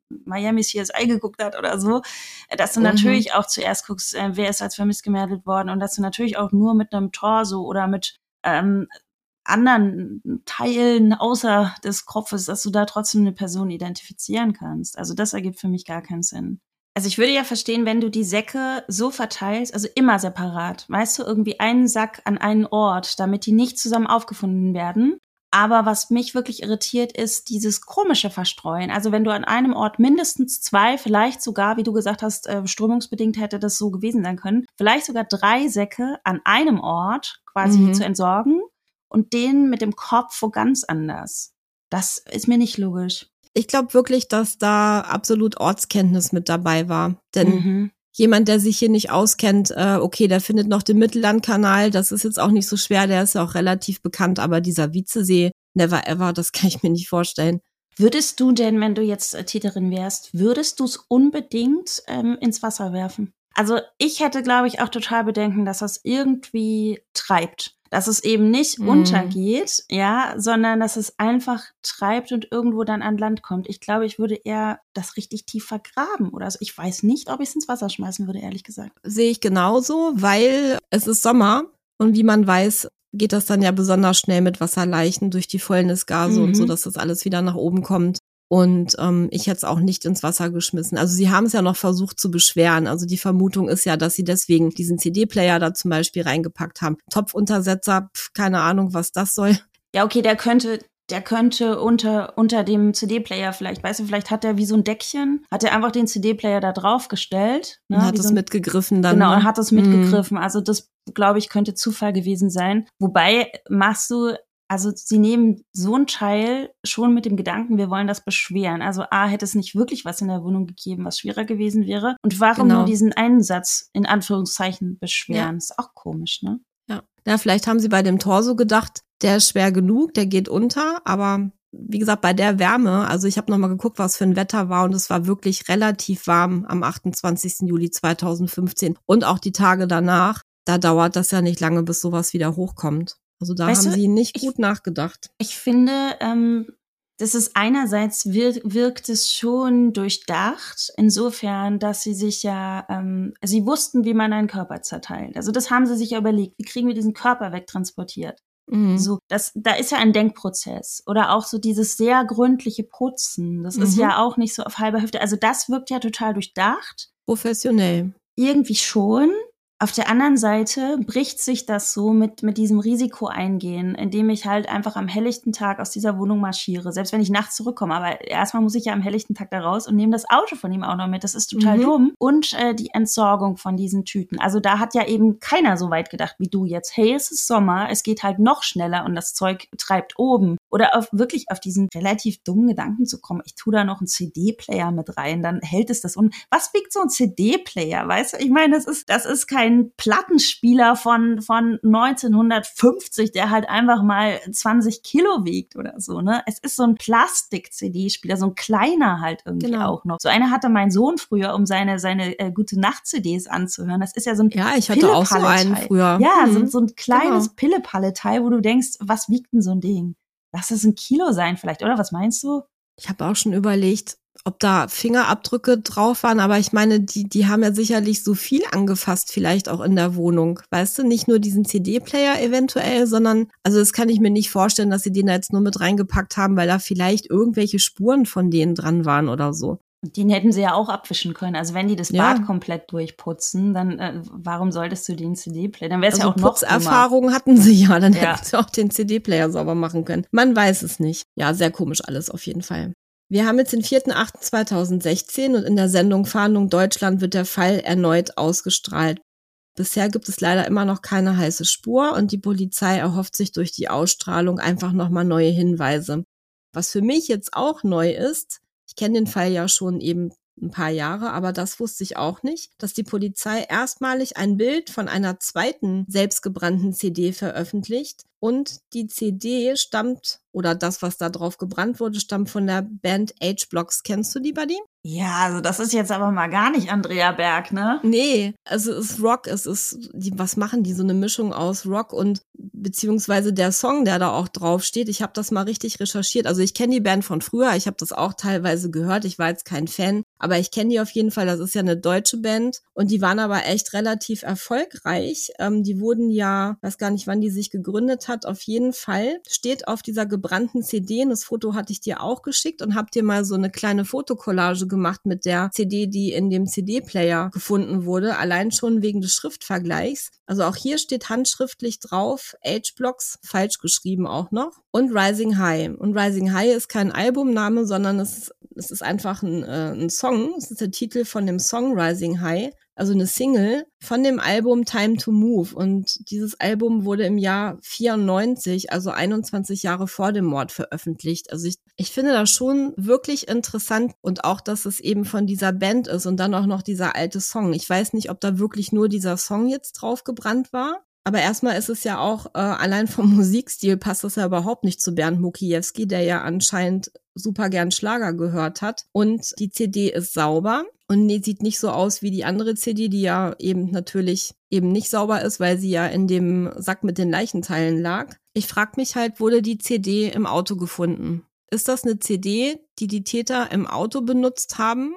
Miami's CSI geguckt hat oder so, dass du mhm. natürlich auch zuerst guckst, äh, wer ist als vermisst gemeldet worden und dass du natürlich auch nur mit einem Torso oder mit ähm, anderen Teilen außer des Kopfes, dass du da trotzdem eine Person identifizieren kannst. Also das ergibt für mich gar keinen Sinn. Also ich würde ja verstehen, wenn du die Säcke so verteilst, also immer separat, weißt du, irgendwie einen Sack an einen Ort, damit die nicht zusammen aufgefunden werden. Aber was mich wirklich irritiert, ist dieses komische Verstreuen. Also wenn du an einem Ort mindestens zwei, vielleicht sogar, wie du gesagt hast, äh, strömungsbedingt hätte das so gewesen sein können, vielleicht sogar drei Säcke an einem Ort quasi mhm. zu entsorgen und den mit dem Kopf wo ganz anders. Das ist mir nicht logisch ich glaube wirklich, dass da absolut Ortskenntnis mit dabei war. Denn mhm. jemand, der sich hier nicht auskennt, äh, okay, der findet noch den Mittellandkanal, das ist jetzt auch nicht so schwer, der ist ja auch relativ bekannt, aber dieser Vizesee, never ever, das kann ich mir nicht vorstellen. Würdest du denn, wenn du jetzt äh, Täterin wärst, würdest du es unbedingt ähm, ins Wasser werfen? Also ich hätte, glaube ich, auch total Bedenken, dass das irgendwie treibt dass es eben nicht mhm. untergeht, ja, sondern dass es einfach treibt und irgendwo dann an Land kommt. Ich glaube, ich würde eher das richtig tief vergraben oder so. Ich weiß nicht, ob ich es ins Wasser schmeißen würde, ehrlich gesagt. Sehe ich genauso, weil es ist Sommer und wie man weiß, geht das dann ja besonders schnell mit Wasserleichen durch die Fäulnisgase mhm. und so, mhm. dass das alles wieder nach oben kommt. Und ähm, ich hätte es auch nicht ins Wasser geschmissen. Also sie haben es ja noch versucht zu beschweren. Also die Vermutung ist ja, dass sie deswegen diesen CD-Player da zum Beispiel reingepackt haben. Topfuntersetzer, pf, keine Ahnung, was das soll. Ja, okay, der könnte, der könnte unter, unter dem CD-Player vielleicht, weißt du, vielleicht hat er wie so ein Deckchen, hat er einfach den CD-Player da drauf gestellt. Ne, und hat es so mitgegriffen dann. Genau, ne? und hat es mitgegriffen. Mhm. Also das, glaube ich, könnte Zufall gewesen sein. Wobei machst du Also sie nehmen so einen Teil schon mit dem Gedanken, wir wollen das beschweren. Also A, hätte es nicht wirklich was in der Wohnung gegeben, was schwerer gewesen wäre. Und warum Genau. nur diesen einen Satz in Anführungszeichen beschweren? Ja. Ist auch komisch, ne? Ja. ja, vielleicht haben sie bei dem Torso gedacht, der ist schwer genug, der geht unter, aber wie gesagt, bei der Wärme, also ich habe nochmal geguckt, was für ein Wetter war und es war wirklich relativ warm am 28. Juli 2015 und auch die Tage danach. Da dauert das ja nicht lange, bis sowas wieder hochkommt. Also da Weißt haben du, sie nicht ich- gut nachgedacht. Ich finde, ähm, das ist einerseits wir, wirkt es schon durchdacht, insofern, dass sie sich ja, ähm, sie wussten, wie man einen Körper zerteilt. Also das haben sie sich ja überlegt. Wie kriegen wir diesen Körper wegtransportiert? Mhm. So, das, da ist ja ein Denkprozess. Oder auch so dieses sehr gründliche Putzen. Das ist Mhm. ja auch nicht so auf halber Hüfte. Also das wirkt ja total durchdacht. Professionell. Irgendwie schon. Auf der anderen Seite bricht sich das so mit, mit diesem Risiko eingehen, indem ich halt einfach am helllichten Tag aus dieser Wohnung marschiere. Selbst wenn ich nachts zurückkomme. Aber erstmal muss ich ja am helllichten Tag da raus und nehme das Auto von ihm auch noch mit. Das ist total Mhm. dumm. Und äh, die Entsorgung von diesen Tüten. Also da hat ja eben keiner so weit gedacht wie du jetzt. Hey, es ist Sommer, es geht halt noch schneller und das Zeug treibt oben. Oder auf wirklich auf diesen relativ dummen Gedanken zu kommen. Ich tue da noch einen CD-Player mit rein, dann hält es das un. Was wiegt so ein CD-Player? Weißt du? Ich meine, das ist, das ist kein Plattenspieler von, von 1950, der halt einfach mal 20 Kilo wiegt oder so, ne? Es ist so ein Plastik-CD-Spieler, so ein kleiner halt irgendwie Genau. auch noch. So eine hatte mein Sohn früher, um seine, seine äh, gute Nacht-CDs anzuhören. Das ist ja so ein Ja, ich hatte auch so einen früher. Ja, so, Mhm. so ein kleines Genau. Pillepalle-Teil, wo du denkst, was wiegt denn so ein Ding? Lass es ein Kilo sein vielleicht, oder? Was meinst du? Ich habe auch schon überlegt, ob da Fingerabdrücke drauf waren, aber ich meine, die, die haben ja sicherlich so viel angefasst, vielleicht auch in der Wohnung. Weißt du, nicht nur diesen CD-Player eventuell, sondern, also das kann ich mir nicht vorstellen, dass sie den da jetzt nur mit reingepackt haben, weil da vielleicht irgendwelche Spuren von denen dran waren oder so. Den hätten sie ja auch abwischen können. Also wenn die das Ja. Bad komplett durchputzen, dann äh, warum solltest du den CD-Player? Dann wäre es Also ja auch noch. Putzerfahrung hatten sie ja, dann Ja. hätten sie auch den CD-Player sauber machen können. Man weiß es nicht. Ja, sehr komisch alles auf jeden Fall. Wir haben jetzt den 4.8.2016 und in der Sendung Fahndung Deutschland wird der Fall erneut ausgestrahlt. Bisher gibt es leider immer noch keine heiße Spur und die Polizei erhofft sich durch die Ausstrahlung einfach nochmal neue Hinweise. Was für mich jetzt auch neu ist, ich kenne den Fall ja schon eben ein paar Jahre, aber das wusste ich auch nicht, dass die Polizei erstmalig ein Bild von einer zweiten selbstgebrannten CD veröffentlicht und die CD stammt oder das, was da drauf gebrannt wurde, stammt von der Band H-Blocks. Kennst du die, Buddy? Ja, also das ist jetzt aber mal gar nicht Andrea Berg, ne? Nee, also es ist Rock, es ist, die, was machen die? So eine Mischung aus Rock und beziehungsweise der Song, der da auch drauf steht. Ich habe das mal richtig recherchiert. Also ich kenne die Band von früher, ich habe das auch teilweise gehört. Ich war jetzt kein Fan, aber ich kenne die auf jeden Fall. Das ist ja eine deutsche Band und die waren aber echt relativ erfolgreich. Ähm, die wurden ja, weiß gar nicht, wann die sich gegründet hat. Auf jeden Fall steht auf dieser gebrannten CD, und das Foto hatte ich dir auch geschickt und hab dir mal so eine kleine Fotokollage gemacht mit der CD, die in dem CD-Player gefunden wurde, allein schon wegen des Schriftvergleichs. Also auch hier steht handschriftlich drauf, H-Blocks, falsch geschrieben auch noch, und Rising High. Und Rising High ist kein Albumname, sondern es, es ist einfach ein, äh, ein Song. Es ist der Titel von dem Song Rising High also eine Single von dem Album Time to Move. Und dieses Album wurde im Jahr 94, also 21 Jahre vor dem Mord veröffentlicht. Also ich, ich finde das schon wirklich interessant und auch, dass es eben von dieser Band ist und dann auch noch dieser alte Song. Ich weiß nicht, ob da wirklich nur dieser Song jetzt drauf gebrannt war. Aber erstmal ist es ja auch, äh, allein vom Musikstil passt das ja überhaupt nicht zu Bernd Mukiewski, der ja anscheinend super gern Schlager gehört hat. Und die CD ist sauber und nee, sieht nicht so aus wie die andere CD, die ja eben natürlich eben nicht sauber ist, weil sie ja in dem Sack mit den Leichenteilen lag. Ich frag mich halt, wurde die CD im Auto gefunden? Ist das eine CD, die die Täter im Auto benutzt haben?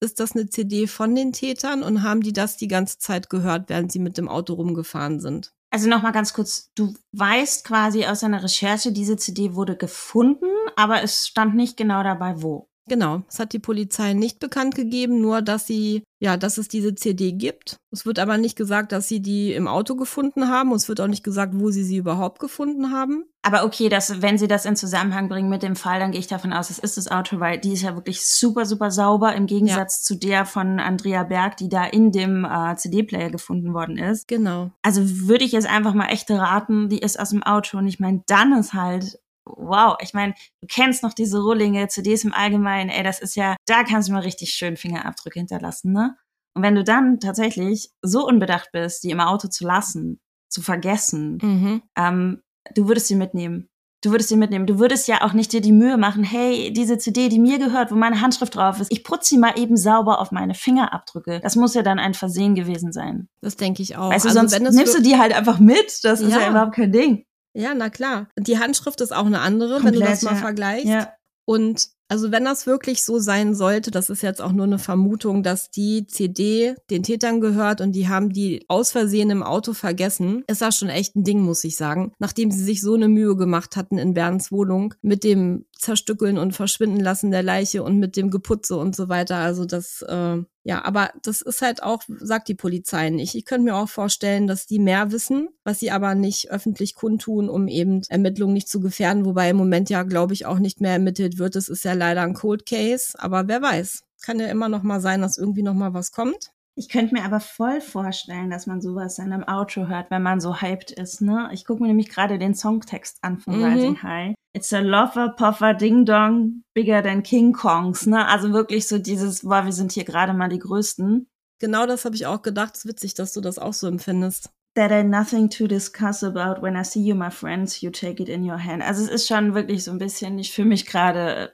Ist das eine CD von den Tätern und haben die das die ganze Zeit gehört, während sie mit dem Auto rumgefahren sind? Also nochmal ganz kurz, du weißt quasi aus deiner Recherche, diese CD wurde gefunden, aber es stand nicht genau dabei, wo. Genau, es hat die Polizei nicht bekannt gegeben, nur dass sie, ja, dass es diese CD gibt. Es wird aber nicht gesagt, dass sie die im Auto gefunden haben. Und es wird auch nicht gesagt, wo sie sie überhaupt gefunden haben. Aber okay, dass, wenn sie das in Zusammenhang bringen mit dem Fall, dann gehe ich davon aus, es ist das Auto, weil die ist ja wirklich super, super sauber im Gegensatz ja. zu der von Andrea Berg, die da in dem äh, CD-Player gefunden worden ist. Genau. Also würde ich jetzt einfach mal echt raten, die ist aus dem Auto. Und ich meine, dann ist halt wow, ich meine, du kennst noch diese Rohlinge, CDs im Allgemeinen, ey, das ist ja, da kannst du mal richtig schön Fingerabdrücke hinterlassen, ne? Und wenn du dann tatsächlich so unbedacht bist, die im Auto zu lassen, zu vergessen, mhm. ähm, du würdest sie mitnehmen. Du würdest sie mitnehmen. Du würdest ja auch nicht dir die Mühe machen, hey, diese CD, die mir gehört, wo meine Handschrift drauf ist, ich putze sie mal eben sauber auf meine Fingerabdrücke. Das muss ja dann ein Versehen gewesen sein. Das denke ich auch. Weißt du, also sonst nimmst du die halt einfach mit. Das ist ja, ja überhaupt kein Ding. Ja, na klar. Die Handschrift ist auch eine andere, Komplett, wenn du das mal ja. vergleichst. Ja. Und also wenn das wirklich so sein sollte, das ist jetzt auch nur eine Vermutung, dass die CD den Tätern gehört und die haben die aus Versehen im Auto vergessen, ist das schon echt ein Ding, muss ich sagen. Nachdem sie sich so eine Mühe gemacht hatten in Bernds Wohnung mit dem Zerstückeln und Verschwinden lassen der Leiche und mit dem Geputze und so weiter. Also das, äh, ja, aber das ist halt auch, sagt die Polizei nicht. Ich könnte mir auch vorstellen, dass die mehr wissen, was sie aber nicht öffentlich kundtun, um eben Ermittlungen nicht zu gefährden, wobei im Moment ja, glaube ich, auch nicht mehr ermittelt wird. Es ist ja leider ein Cold Case, aber wer weiß. Kann ja immer noch mal sein, dass irgendwie noch mal was kommt. Ich könnte mir aber voll vorstellen, dass man sowas in einem Auto hört, wenn man so hyped ist, ne? Ich gucke mir nämlich gerade den Songtext an von mhm. Rising High. It's a lover, puffer, ding dong, bigger than King Kongs, ne? Also wirklich so dieses, boah, wir sind hier gerade mal die Größten. Genau das habe ich auch gedacht. Es ist witzig, dass du das auch so empfindest. That I nothing to discuss about when I see you, my friends, you take it in your hand. Also es ist schon wirklich so ein bisschen, ich fühle mich gerade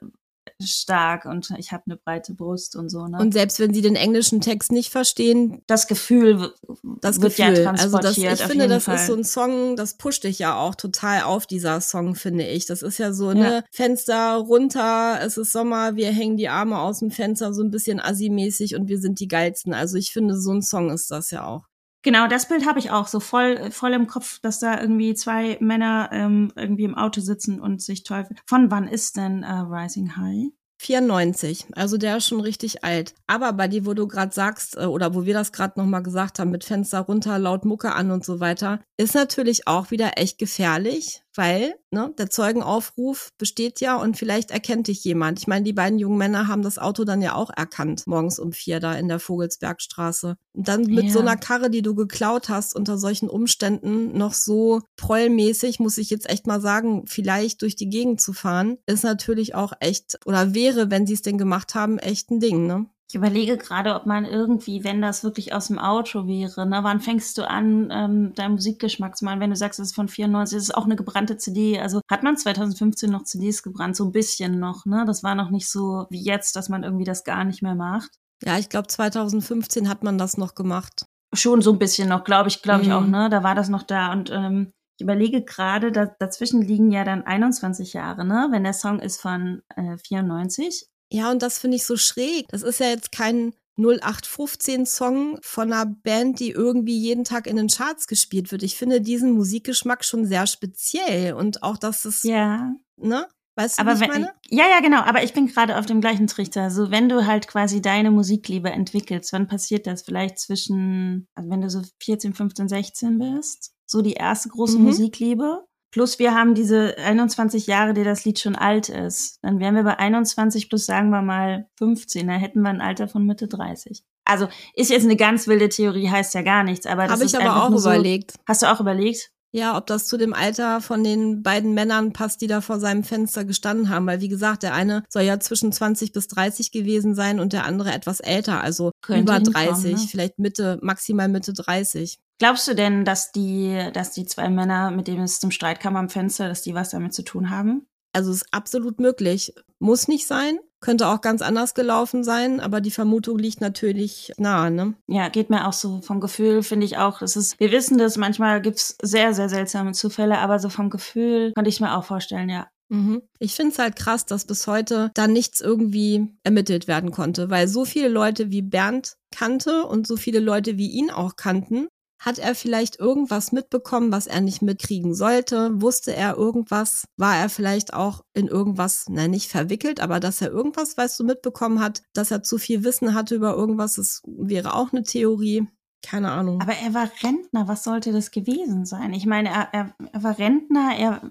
stark und ich habe eine breite Brust und so. Ne? Und selbst wenn sie den englischen Text nicht verstehen, das Gefühl das wird Gefühl. ja transportiert. Also das, ich finde, das Fall. ist so ein Song, das pusht dich ja auch total auf dieser Song, finde ich. Das ist ja so ja. ne Fenster runter, es ist Sommer, wir hängen die Arme aus dem Fenster so ein bisschen assi-mäßig und wir sind die geilsten. Also ich finde, so ein Song ist das ja auch. Genau, das Bild habe ich auch so voll, voll im Kopf, dass da irgendwie zwei Männer ähm, irgendwie im Auto sitzen und sich teufeln. Von wann ist denn äh, Rising High? 94, also der ist schon richtig alt. Aber bei dir, wo du gerade sagst, äh, oder wo wir das gerade nochmal gesagt haben, mit Fenster runter, laut Mucke an und so weiter, ist natürlich auch wieder echt gefährlich, weil ne, der Zeugenaufruf besteht ja und vielleicht erkennt dich jemand. Ich meine, die beiden jungen Männer haben das Auto dann ja auch erkannt, morgens um vier da in der Vogelsbergstraße. Und dann mit ja. so einer Karre, die du geklaut hast, unter solchen Umständen noch so prollmäßig, muss ich jetzt echt mal sagen, vielleicht durch die Gegend zu fahren, ist natürlich auch echt, oder wäre, wenn sie es denn gemacht haben, echt ein Ding, ne? Ich überlege gerade, ob man irgendwie, wenn das wirklich aus dem Auto wäre, ne, wann fängst du an, ähm, deinen Musikgeschmack zu machen? Wenn du sagst, es ist von 94, das ist auch eine gebrannte CD. Also hat man 2015 noch CDs gebrannt, so ein bisschen noch, ne? Das war noch nicht so wie jetzt, dass man irgendwie das gar nicht mehr macht. Ja, ich glaube 2015 hat man das noch gemacht. Schon so ein bisschen noch, glaube ich, glaube ich mhm. auch, ne? Da war das noch da und ähm, ich überlege gerade, da, dazwischen liegen ja dann 21 Jahre, ne? Wenn der Song ist von äh, 94 ja, und das finde ich so schräg. Das ist ja jetzt kein 0815-Song von einer Band, die irgendwie jeden Tag in den Charts gespielt wird. Ich finde diesen Musikgeschmack schon sehr speziell und auch, dass es, ja. ne? Weißt du, aber was ich meine? Ja, ja, genau. Aber ich bin gerade auf dem gleichen Trichter. Also wenn du halt quasi deine Musikliebe entwickelst, wann passiert das? Vielleicht zwischen, also wenn du so 14, 15, 16 bist, so die erste große mhm. Musikliebe. Plus wir haben diese 21 Jahre, die das Lied schon alt ist. Dann wären wir bei 21 plus sagen wir mal 15. Da hätten wir ein Alter von Mitte 30. Also ist jetzt eine ganz wilde Theorie, heißt ja gar nichts. Aber das Habe ich aber auch überlegt. So, hast du auch überlegt? Ja, ob das zu dem Alter von den beiden Männern passt, die da vor seinem Fenster gestanden haben. Weil, wie gesagt, der eine soll ja zwischen 20 bis 30 gewesen sein und der andere etwas älter, also Könnte über 30, ne? vielleicht Mitte, maximal Mitte 30. Glaubst du denn, dass die, dass die zwei Männer, mit denen es zum Streit kam am Fenster, dass die was damit zu tun haben? Also ist absolut möglich. Muss nicht sein. Könnte auch ganz anders gelaufen sein, aber die Vermutung liegt natürlich nahe, ne? Ja, geht mir auch so vom Gefühl, finde ich auch. Das ist, wir wissen das, manchmal gibt's sehr, sehr seltsame Zufälle, aber so vom Gefühl könnte ich mir auch vorstellen, ja. Mhm. Ich finde es halt krass, dass bis heute da nichts irgendwie ermittelt werden konnte, weil so viele Leute wie Bernd kannte und so viele Leute wie ihn auch kannten, Hat er vielleicht irgendwas mitbekommen, was er nicht mitkriegen sollte? Wusste er irgendwas? War er vielleicht auch in irgendwas, nein, nicht verwickelt, aber dass er irgendwas, weißt du, mitbekommen hat, dass er zu viel Wissen hatte über irgendwas, das wäre auch eine Theorie. Keine Ahnung. Aber er war Rentner, was sollte das gewesen sein? Ich meine, er, er, er, war Rentner, er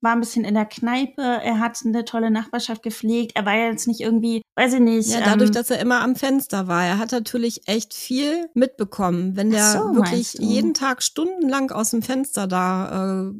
war ein bisschen in der Kneipe, er hat eine tolle Nachbarschaft gepflegt, er war ja jetzt nicht irgendwie, weiß ich nicht. Ja, dadurch, ähm, dass er immer am Fenster war. Er hat natürlich echt viel mitbekommen. Wenn der so, wirklich jeden Tag stundenlang aus dem Fenster da äh,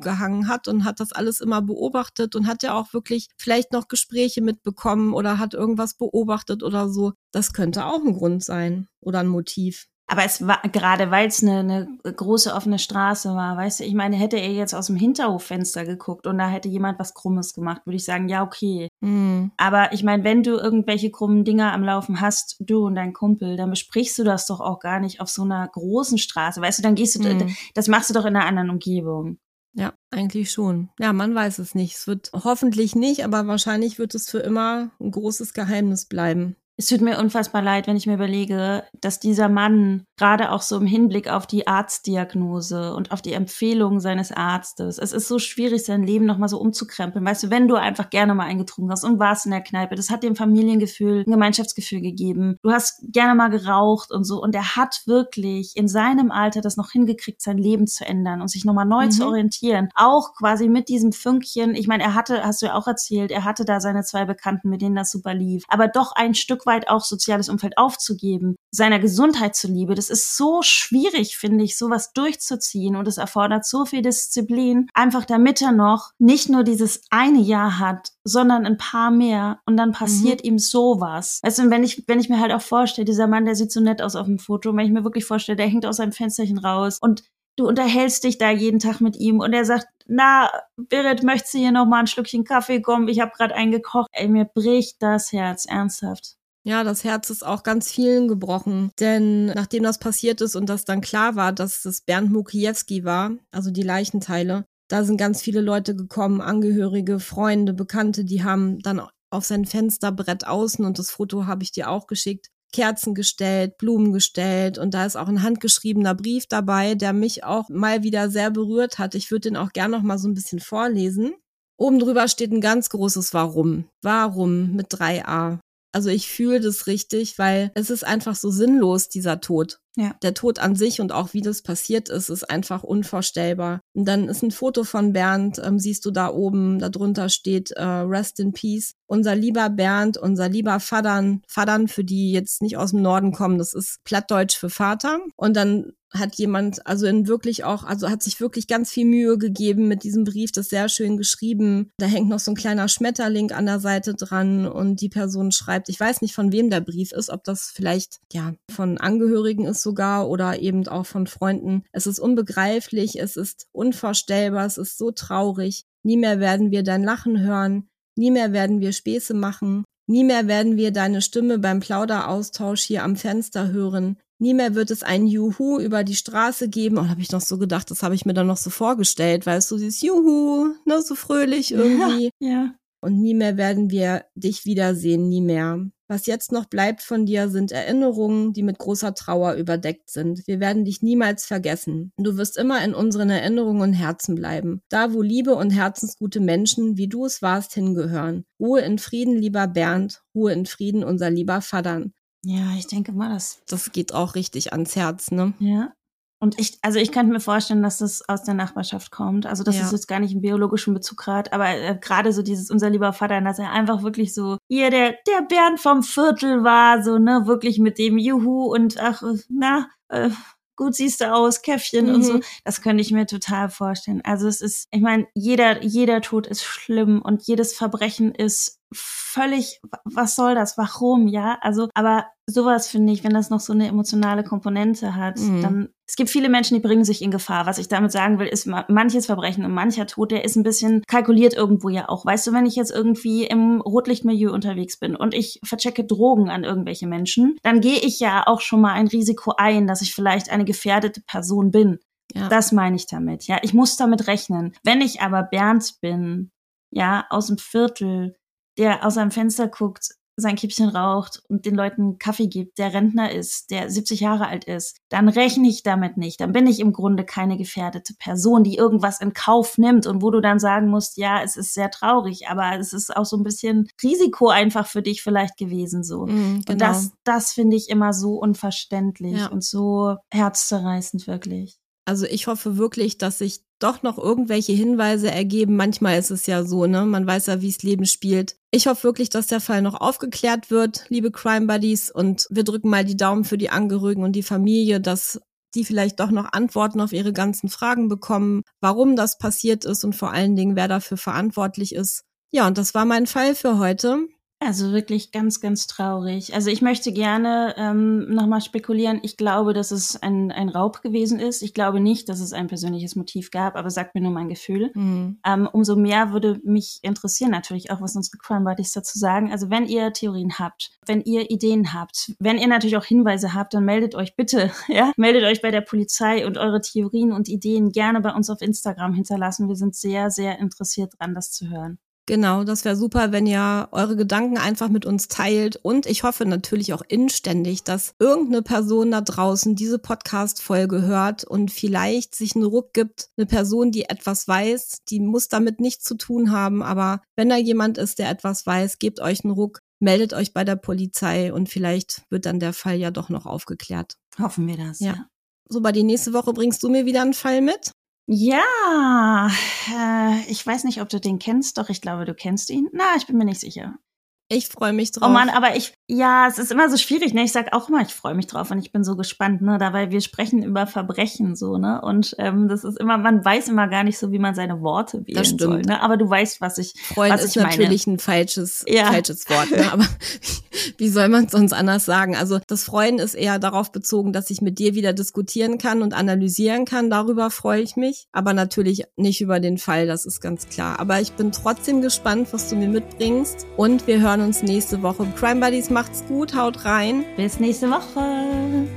gehangen hat und hat das alles immer beobachtet und hat ja auch wirklich vielleicht noch Gespräche mitbekommen oder hat irgendwas beobachtet oder so. Das könnte auch ein Grund sein oder ein Motiv. Aber es war gerade, weil es eine, eine große offene Straße war, weißt du, ich meine, hätte er jetzt aus dem Hinterhoffenster geguckt und da hätte jemand was Krummes gemacht, würde ich sagen, ja, okay. Mhm. Aber ich meine, wenn du irgendwelche krummen Dinger am Laufen hast, du und dein Kumpel, dann besprichst du das doch auch gar nicht auf so einer großen Straße, weißt du, dann gehst du, mhm. das machst du doch in einer anderen Umgebung. Ja, eigentlich schon. Ja, man weiß es nicht. Es wird hoffentlich nicht, aber wahrscheinlich wird es für immer ein großes Geheimnis bleiben es tut mir unfassbar leid, wenn ich mir überlege, dass dieser Mann gerade auch so im Hinblick auf die Arztdiagnose und auf die Empfehlung seines Arztes, es ist so schwierig, sein Leben nochmal so umzukrempeln. Weißt du, wenn du einfach gerne mal eingetrunken hast und warst in der Kneipe, das hat dem Familiengefühl, ein Gemeinschaftsgefühl gegeben. Du hast gerne mal geraucht und so und er hat wirklich in seinem Alter das noch hingekriegt, sein Leben zu ändern und sich nochmal neu mhm. zu orientieren. Auch quasi mit diesem Fünkchen, ich meine, er hatte, hast du ja auch erzählt, er hatte da seine zwei Bekannten, mit denen das super lief, aber doch ein Stück weit weit auch soziales Umfeld aufzugeben, seiner Gesundheit zuliebe. Das ist so schwierig, finde ich, sowas durchzuziehen und es erfordert so viel Disziplin, einfach damit er noch nicht nur dieses eine Jahr hat, sondern ein paar mehr und dann passiert mhm. ihm sowas. Weißt du, wenn ich, wenn ich mir halt auch vorstelle, dieser Mann, der sieht so nett aus auf dem Foto, wenn ich mir wirklich vorstelle, der hängt aus seinem Fensterchen raus und du unterhältst dich da jeden Tag mit ihm und er sagt, na, Berit, möchtest du hier noch mal ein Schlückchen Kaffee kommen? Ich habe gerade einen gekocht. Ey, mir bricht das Herz, ernsthaft. Ja, das Herz ist auch ganz vielen gebrochen. Denn nachdem das passiert ist und das dann klar war, dass es Bernd Mukiewski war, also die Leichenteile, da sind ganz viele Leute gekommen, Angehörige, Freunde, Bekannte, die haben dann auf sein Fensterbrett außen, und das Foto habe ich dir auch geschickt, Kerzen gestellt, Blumen gestellt und da ist auch ein handgeschriebener Brief dabei, der mich auch mal wieder sehr berührt hat. Ich würde den auch gern noch mal so ein bisschen vorlesen. Oben drüber steht ein ganz großes Warum. Warum mit 3a. Also ich fühle das richtig, weil es ist einfach so sinnlos, dieser Tod. Ja. Der Tod an sich und auch wie das passiert ist, ist einfach unvorstellbar. Und dann ist ein Foto von Bernd, ähm, siehst du da oben, darunter steht äh, Rest in Peace. Unser lieber Bernd, unser lieber Vadern, Vadern, für die jetzt nicht aus dem Norden kommen, das ist Plattdeutsch für Vater. Und dann hat jemand also in wirklich auch, also hat sich wirklich ganz viel Mühe gegeben mit diesem Brief, das sehr schön geschrieben. Da hängt noch so ein kleiner Schmetterling an der Seite dran und die Person schreibt, ich weiß nicht von wem der Brief ist, ob das vielleicht ja von Angehörigen ist sogar oder eben auch von Freunden. Es ist unbegreiflich, es ist unvorstellbar, es ist so traurig. Nie mehr werden wir dein Lachen hören, nie mehr werden wir Späße machen, nie mehr werden wir deine Stimme beim Plauderaustausch hier am Fenster hören. Nie mehr wird es ein Juhu über die Straße geben. Und oh, habe ich noch so gedacht, das habe ich mir dann noch so vorgestellt, weißt du, dieses Juhu, ne, so fröhlich irgendwie. Ja, ja. Und nie mehr werden wir dich wiedersehen, nie mehr. Was jetzt noch bleibt von dir, sind Erinnerungen, die mit großer Trauer überdeckt sind. Wir werden dich niemals vergessen. Du wirst immer in unseren Erinnerungen und Herzen bleiben. Da, wo Liebe und herzensgute Menschen, wie du es warst, hingehören. Ruhe in Frieden, lieber Bernd. Ruhe in Frieden, unser lieber Vadern. Ja, ich denke mal, das. Das geht auch richtig ans Herz, ne? Ja. Und ich, also ich könnte mir vorstellen, dass das aus der Nachbarschaft kommt. Also dass ja. es jetzt gar nicht einen biologischen Bezug hat, aber äh, gerade so dieses unser lieber Vater, dass er einfach wirklich so hier der der Bernd vom Viertel war, so ne wirklich mit dem Juhu und ach na äh, gut siehst du aus, Käffchen mhm. und so. Mhm. Das könnte ich mir total vorstellen. Also es ist, ich meine, jeder jeder Tod ist schlimm und jedes Verbrechen ist völlig, was soll das? Warum? Ja, also, aber sowas finde ich, wenn das noch so eine emotionale Komponente hat, mhm. dann, es gibt viele Menschen, die bringen sich in Gefahr. Was ich damit sagen will, ist, manches Verbrechen und mancher Tod, der ist ein bisschen kalkuliert irgendwo ja auch. Weißt du, wenn ich jetzt irgendwie im Rotlichtmilieu unterwegs bin und ich verchecke Drogen an irgendwelche Menschen, dann gehe ich ja auch schon mal ein Risiko ein, dass ich vielleicht eine gefährdete Person bin. Ja. Das meine ich damit. Ja, ich muss damit rechnen. Wenn ich aber Bernd bin, ja, aus dem Viertel, der aus seinem Fenster guckt, sein Kippchen raucht und den Leuten Kaffee gibt, der Rentner ist, der 70 Jahre alt ist, dann rechne ich damit nicht. Dann bin ich im Grunde keine gefährdete Person, die irgendwas in Kauf nimmt und wo du dann sagen musst, ja, es ist sehr traurig, aber es ist auch so ein bisschen Risiko einfach für dich vielleicht gewesen so. Mhm, genau. Und das, das finde ich immer so unverständlich Ja. und so herzzerreißend wirklich. Also ich hoffe wirklich, dass sich doch noch irgendwelche Hinweise ergeben. Manchmal ist es ja so, ne? Man weiß ja, wie das Leben spielt. Ich hoffe wirklich, dass der Fall noch aufgeklärt wird, liebe Crime Buddies. Und wir drücken mal die Daumen für die Angehörigen und die Familie, dass die vielleicht doch noch Antworten auf ihre ganzen Fragen bekommen, warum das passiert ist und vor allen Dingen, wer dafür verantwortlich ist. Ja, und das war mein Fall für heute. Also wirklich ganz, ganz traurig. Also ich möchte gerne ähm, nochmal spekulieren. Ich glaube, dass es ein, ein Raub gewesen ist. Ich glaube nicht, dass es ein persönliches Motiv gab, aber sagt mir nur mein Gefühl. Hm. Ähm, umso mehr würde mich interessieren natürlich auch, was unsere Crime Buddies dazu sagen. Also wenn ihr Theorien habt, wenn ihr Ideen habt, wenn ihr natürlich auch Hinweise habt, dann meldet euch bitte, ja, meldet euch bei der Polizei und eure Theorien und Ideen gerne bei uns auf Instagram hinterlassen. Wir sind sehr, sehr interessiert dran, das zu hören. Genau, das wäre super, wenn ihr eure Gedanken einfach mit uns teilt. Und ich hoffe natürlich auch inständig, dass irgendeine Person da draußen diese Podcast-Folge hört und vielleicht sich einen Ruck gibt. Eine Person, die etwas weiß, die muss damit nichts zu tun haben. Aber wenn da jemand ist, der etwas weiß, gebt euch einen Ruck, meldet euch bei der Polizei und vielleicht wird dann der Fall ja doch noch aufgeklärt. Hoffen wir das. Ja. So, bei die nächste Woche bringst du mir wieder einen Fall mit? Ja, äh, ich weiß nicht, ob du den kennst, doch ich glaube, du kennst ihn. Na, ich bin mir nicht sicher. Ich freue mich drauf. Oh Mann, aber ich, ja, es ist immer so schwierig, ne? Ich sag auch immer, ich freue mich drauf und ich bin so gespannt, ne? Dabei wir sprechen über Verbrechen so, ne? Und ähm, das ist immer, man weiß immer gar nicht so, wie man seine Worte wählen stimmt. soll, ne? Aber du weißt, was ich, Freund was ist ich meine. natürlich ein falsches, Ja. falsches Wort, ne? aber wie soll man es sonst anders sagen? Also das Freuen ist eher darauf bezogen, dass ich mit dir wieder diskutieren kann und analysieren kann. Darüber freue ich mich, aber natürlich nicht über den Fall, das ist ganz klar. Aber ich bin trotzdem gespannt, was du mir mitbringst und wir hören uns nächste Woche. Crime Buddies, macht's gut, haut rein. Bis nächste Woche.